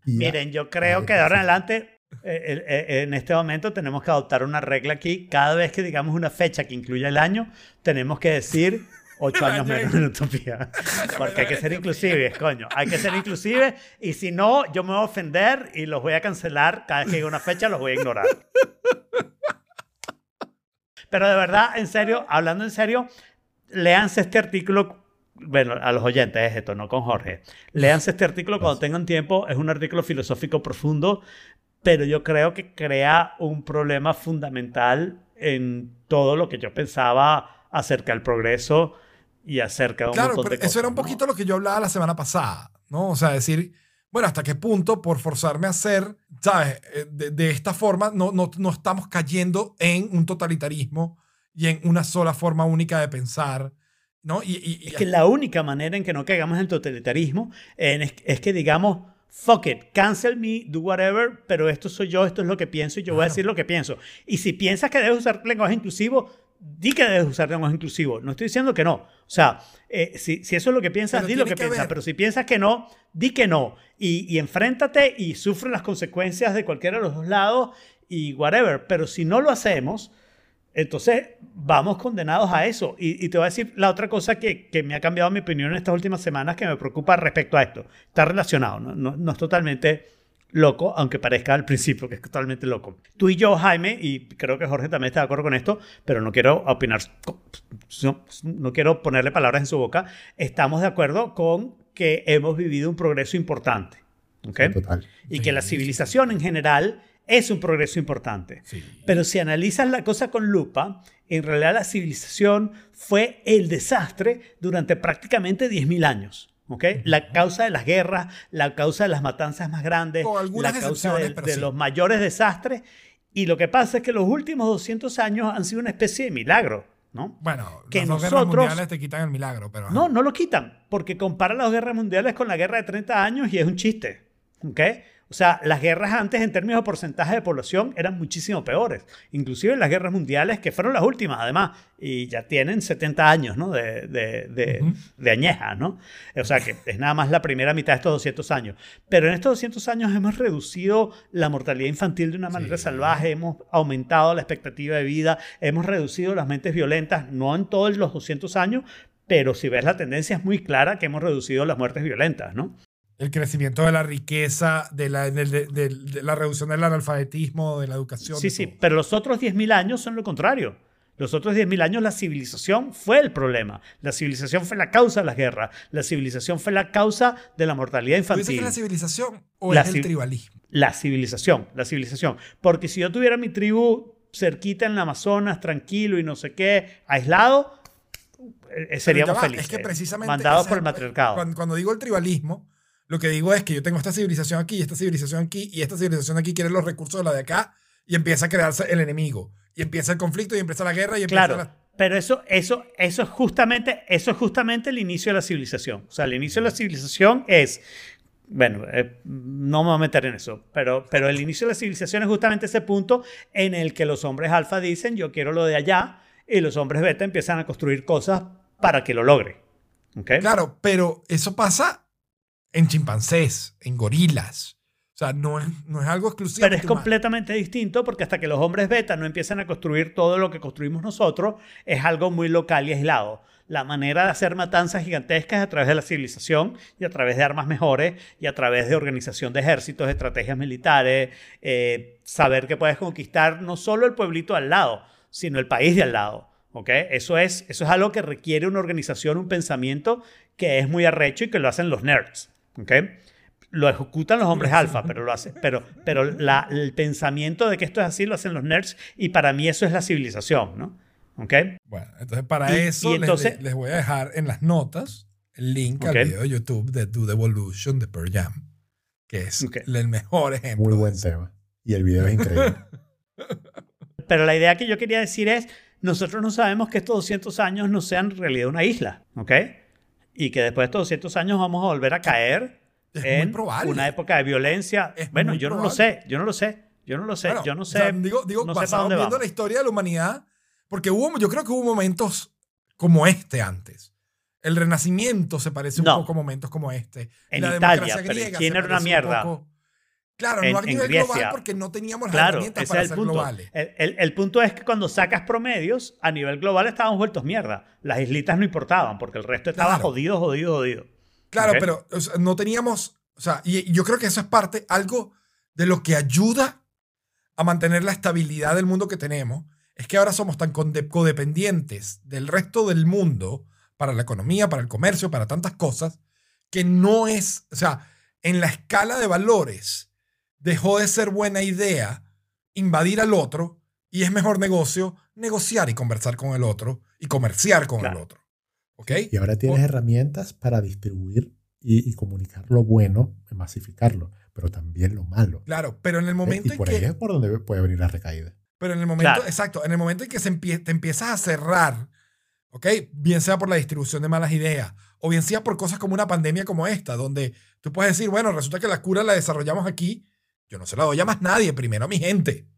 Miren, yo creo que de ahora en adelante, eh, eh, en este momento, tenemos que adoptar una regla aquí. Cada vez que digamos una fecha que incluya el año, tenemos que decir ocho años año menos en Utopía. Porque hay que ser inclusives, coño. Hay que ser inclusives. Y si no, yo me voy a ofender y los voy a cancelar. Cada vez que diga una fecha, los voy a ignorar. Pero de verdad, en serio, hablando en serio, léanse este artículo. Bueno, a los oyentes es esto, no con Jorge. Léanse este artículo cuando tengan tiempo. Es un artículo filosófico profundo, pero yo creo que crea un problema fundamental en todo lo que yo pensaba acerca del progreso y acerca un Claro, montón pero de eso era un ¿no? poquito lo que yo hablaba la semana pasada, ¿no? O sea, decir, bueno, ¿hasta qué punto por forzarme a hacer, ¿sabes? Eh, De, de esta forma no, no, no estamos cayendo en un totalitarismo y en una sola forma única de pensar, ¿no? Y, y- y- Es que la única manera en que no caigamos en totalitarismo es, es que digamos, fuck it, cancel me, do whatever, pero esto soy yo, esto es lo que pienso y yo voy a Claro. decir lo que pienso. Y si piensas que debes usar lenguaje inclusivo, di que debes usar lenguaje inclusivo. No estoy diciendo que no. O sea, eh, si, si eso es lo que piensas, Pero di lo que, que piensas. Pero si piensas que no, di que no. Y, y enfréntate y sufre las consecuencias de cualquiera de los dos lados y whatever. Pero si no lo hacemos, entonces, vamos condenados a eso. Y, y te voy a decir la otra cosa que, que me ha cambiado mi opinión en estas últimas semanas que me preocupa respecto a esto. Está relacionado, no, no, no es totalmente loco, aunque parezca al principio que es totalmente loco. Tú y yo, Jaime, y creo que Jorge también está de acuerdo con esto, pero no quiero opinar, no, no quiero ponerle palabras en su boca, estamos de acuerdo con que hemos vivido un progreso importante. ¿ok? Total. Y Sí, que la sí. civilización en general es un progreso importante. Sí. Pero si analizas la cosa con lupa, en realidad la civilización fue el desastre durante prácticamente 10.000 años. ¿Ok? La causa de las guerras, la causa de las matanzas más grandes, la causa de, pero de sí. los mayores desastres. Y lo que pasa es que los últimos 200 años han sido una especie de milagro. ¿no? Bueno, que las dos guerras nosotros- mundiales te quitan el milagro, pero... No, no lo quitan, porque compara las guerras mundiales con la guerra de 30 años y es un chiste. ¿ok? O sea, las guerras antes en términos de porcentaje de población eran muchísimo peores. Inclusive las guerras mundiales, que fueron las últimas además, y ya tienen 70 años ¿no? de, de, de, Ujú. de añeja, ¿no? O sea, que es nada más la primera mitad de estos 200 años. Pero en estos 200 años hemos reducido la mortalidad infantil de una manera Sí. salvaje, hemos aumentado la expectativa de vida, hemos reducido las mentes violentas, no en todos los 200 años, pero si ves la tendencia es muy clara que hemos reducido las muertes violentas, ¿no? El crecimiento de la riqueza, de la, de, de- de- de la reducción del analfabetismo, de la educación. Sí, sí, pero los otros 10.000 años son lo contrario. Los otros 10.000 años la civilización fue el problema. La civilización fue la causa de las guerras. La civilización fue la causa de la mortalidad ¿Tú dices que infantil. es la civilización o La es el tribalismo? La civilización, la civilización. Porque si yo tuviera mi tribu cerquita en el Amazonas, tranquilo y no sé qué, aislado, eh, seríamos ya va, felices. Es que precisamente... Mandados por el matriarcado. Cuando, cuando digo el tribalismo, lo que digo es que yo tengo esta civilización aquí, esta civilización aquí, y esta civilización aquí quiere los recursos de la de acá, y empieza a crearse el enemigo. Y empieza el conflicto, y empieza la guerra, y empieza Claro, la... pero eso, eso, eso, es justamente, eso es justamente el inicio de la civilización. O sea, el inicio de la civilización es, bueno, eh, no me voy a meter en eso, pero, pero el inicio de la civilización es justamente ese punto en el que los hombres alfa dicen, yo quiero lo de allá, y los hombres beta empiezan a construir cosas para que lo logre. ¿Ok? Claro, pero eso pasa en chimpancés, en gorilas. O sea, no es, no es algo exclusivo. Pero es completamente distinto porque hasta que los hombres beta no empiezan a construir todo lo que construimos nosotros, es algo muy local y aislado. La manera de hacer matanzas gigantescas es a través de la civilización y a través de armas mejores y a través de organización de ejércitos, estrategias militares, eh, saber que puedes conquistar no solo el pueblito al lado, sino el país de al lado. ¿ok? Eso, es, eso es algo que requiere una organización, un pensamiento que es muy arrecho y que lo hacen los nerds. ¿Ok? lo ejecutan los hombres alfa, pero lo hace, pero, pero la- el pensamiento de que esto es así lo hacen los nerds y para mí eso es la civilización, ¿no? ¿Ok? Bueno, entonces para Y- eso y les- entonces- les, voy a dejar en las notas el link al video de YouTube de Do the Evolution de Pearl Jam, que es el mejor ejemplo. Muy buen tema. Y el video es increíble. Pero la idea que yo quería decir es, nosotros no sabemos que estos 200 años no sean en realidad una isla, ¿ok? Y que después de estos 200 años vamos a volver a caer Es en probable. una época de violencia. Es bueno, yo no lo probable. sé, yo no lo sé, yo no lo sé, Bueno, yo no o sé. sea, digo, digo no sé para dónde viendo vamos. la historia de la humanidad, porque hubo, yo creo que hubo momentos como este antes. El Renacimiento se parece un No. poco a momentos como este. En la Italia, pero en China era una un mierda. Claro, En- no a nivel global porque no teníamos las Claro, herramientas ese para es el ser punto. globales. El, el- el punto es que cuando sacas promedios, a nivel global estábamos vueltos mierda. Las islitas no importaban porque el resto estaba Claro. jodido, jodido, jodido. Claro, pero o sea, no teníamos, o sea, y, yo creo que eso es parte, algo de lo que ayuda a mantener la estabilidad del mundo que tenemos, es que ahora somos tan codependientes del resto del mundo para la economía, para el comercio, para tantas cosas, que no es, o sea, en la escala de valores dejó de ser buena idea invadir al otro y es mejor negocio negociar y conversar con el otro y comerciar con Claro. el otro. ¿Ok? Y ahora tienes O- herramientas para distribuir y, y comunicar lo bueno, masificarlo, pero también lo malo. Claro, pero en el ¿eh? momento Y en por que... ahí es por donde puede venir la recaída. Pero en el momento, Claro. exacto, en el momento en que se empie- te empiezas a cerrar, ¿ok? Bien sea por la distribución de malas ideas, o bien sea por cosas como una pandemia como esta, donde tú puedes decir, bueno, resulta que la cura la desarrollamos aquí, yo no se la doy a más nadie, primero a mi gente.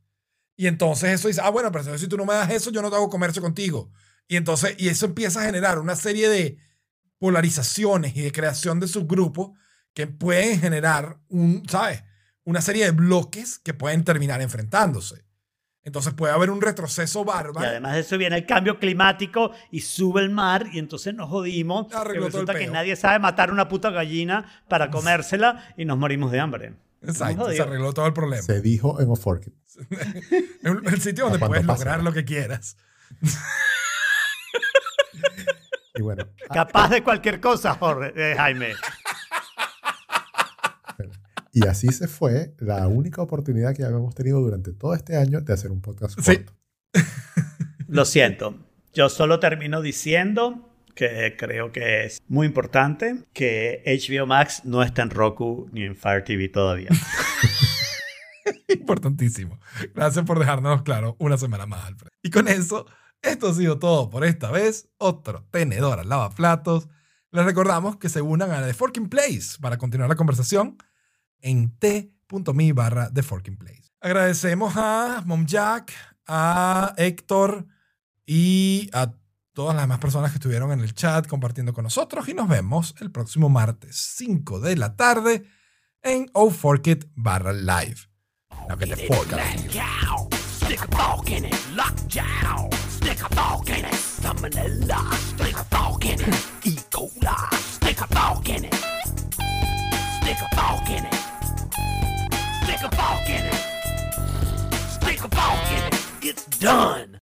Y entonces eso dice, ah, bueno, pero si tú no me das eso, yo no te hago comercio contigo. Y entonces, y eso empieza a generar una serie de polarizaciones y de creación de subgrupos que pueden generar un, ¿sabes? Una serie de bloques que pueden terminar enfrentándose. Entonces puede haber un retroceso Y bárbaro. además de eso viene el cambio climático y sube el mar y entonces nos jodimos. Arregló y resulta que nadie sabe matar una puta gallina para comérsela y nos morimos de hambre. Exacto, se arregló todo el problema. Se dijo en Oforkit. El sitio donde puedes lograr lo que quieras. Y bueno, ah, Capaz de cualquier cosa, Jorge, eh, Jaime. y así se fue la única oportunidad que habíamos tenido durante todo este año de hacer un podcast Sí. corto. Lo siento. Yo solo termino diciendo que creo que es muy importante que HBO Max no está en Roku ni en Fire TV todavía. Importantísimo. Gracias por dejárnoslo claro una semana más, Alfred. Y con eso, esto ha sido todo por esta vez. Otro tenedor al lavaplatos. Les recordamos que se unan a The Forking Place para continuar la conversación en t.me barra The Forking Place. Agradecemos a Mom Jack, a Héctor y a todas las demás personas que estuvieron en el chat compartiendo con nosotros y nos vemos el próximo martes 5 de la tarde en O Fork It barra live. Now get the fork out of here. cow. Stick a fork in it, lockjaw. Stick a fork in it, salmonella. Stick a fork in it, E. coli. Stick a fork in it. Stick a fork in it. Stick a fork in it. Stick a fork in it. It's done.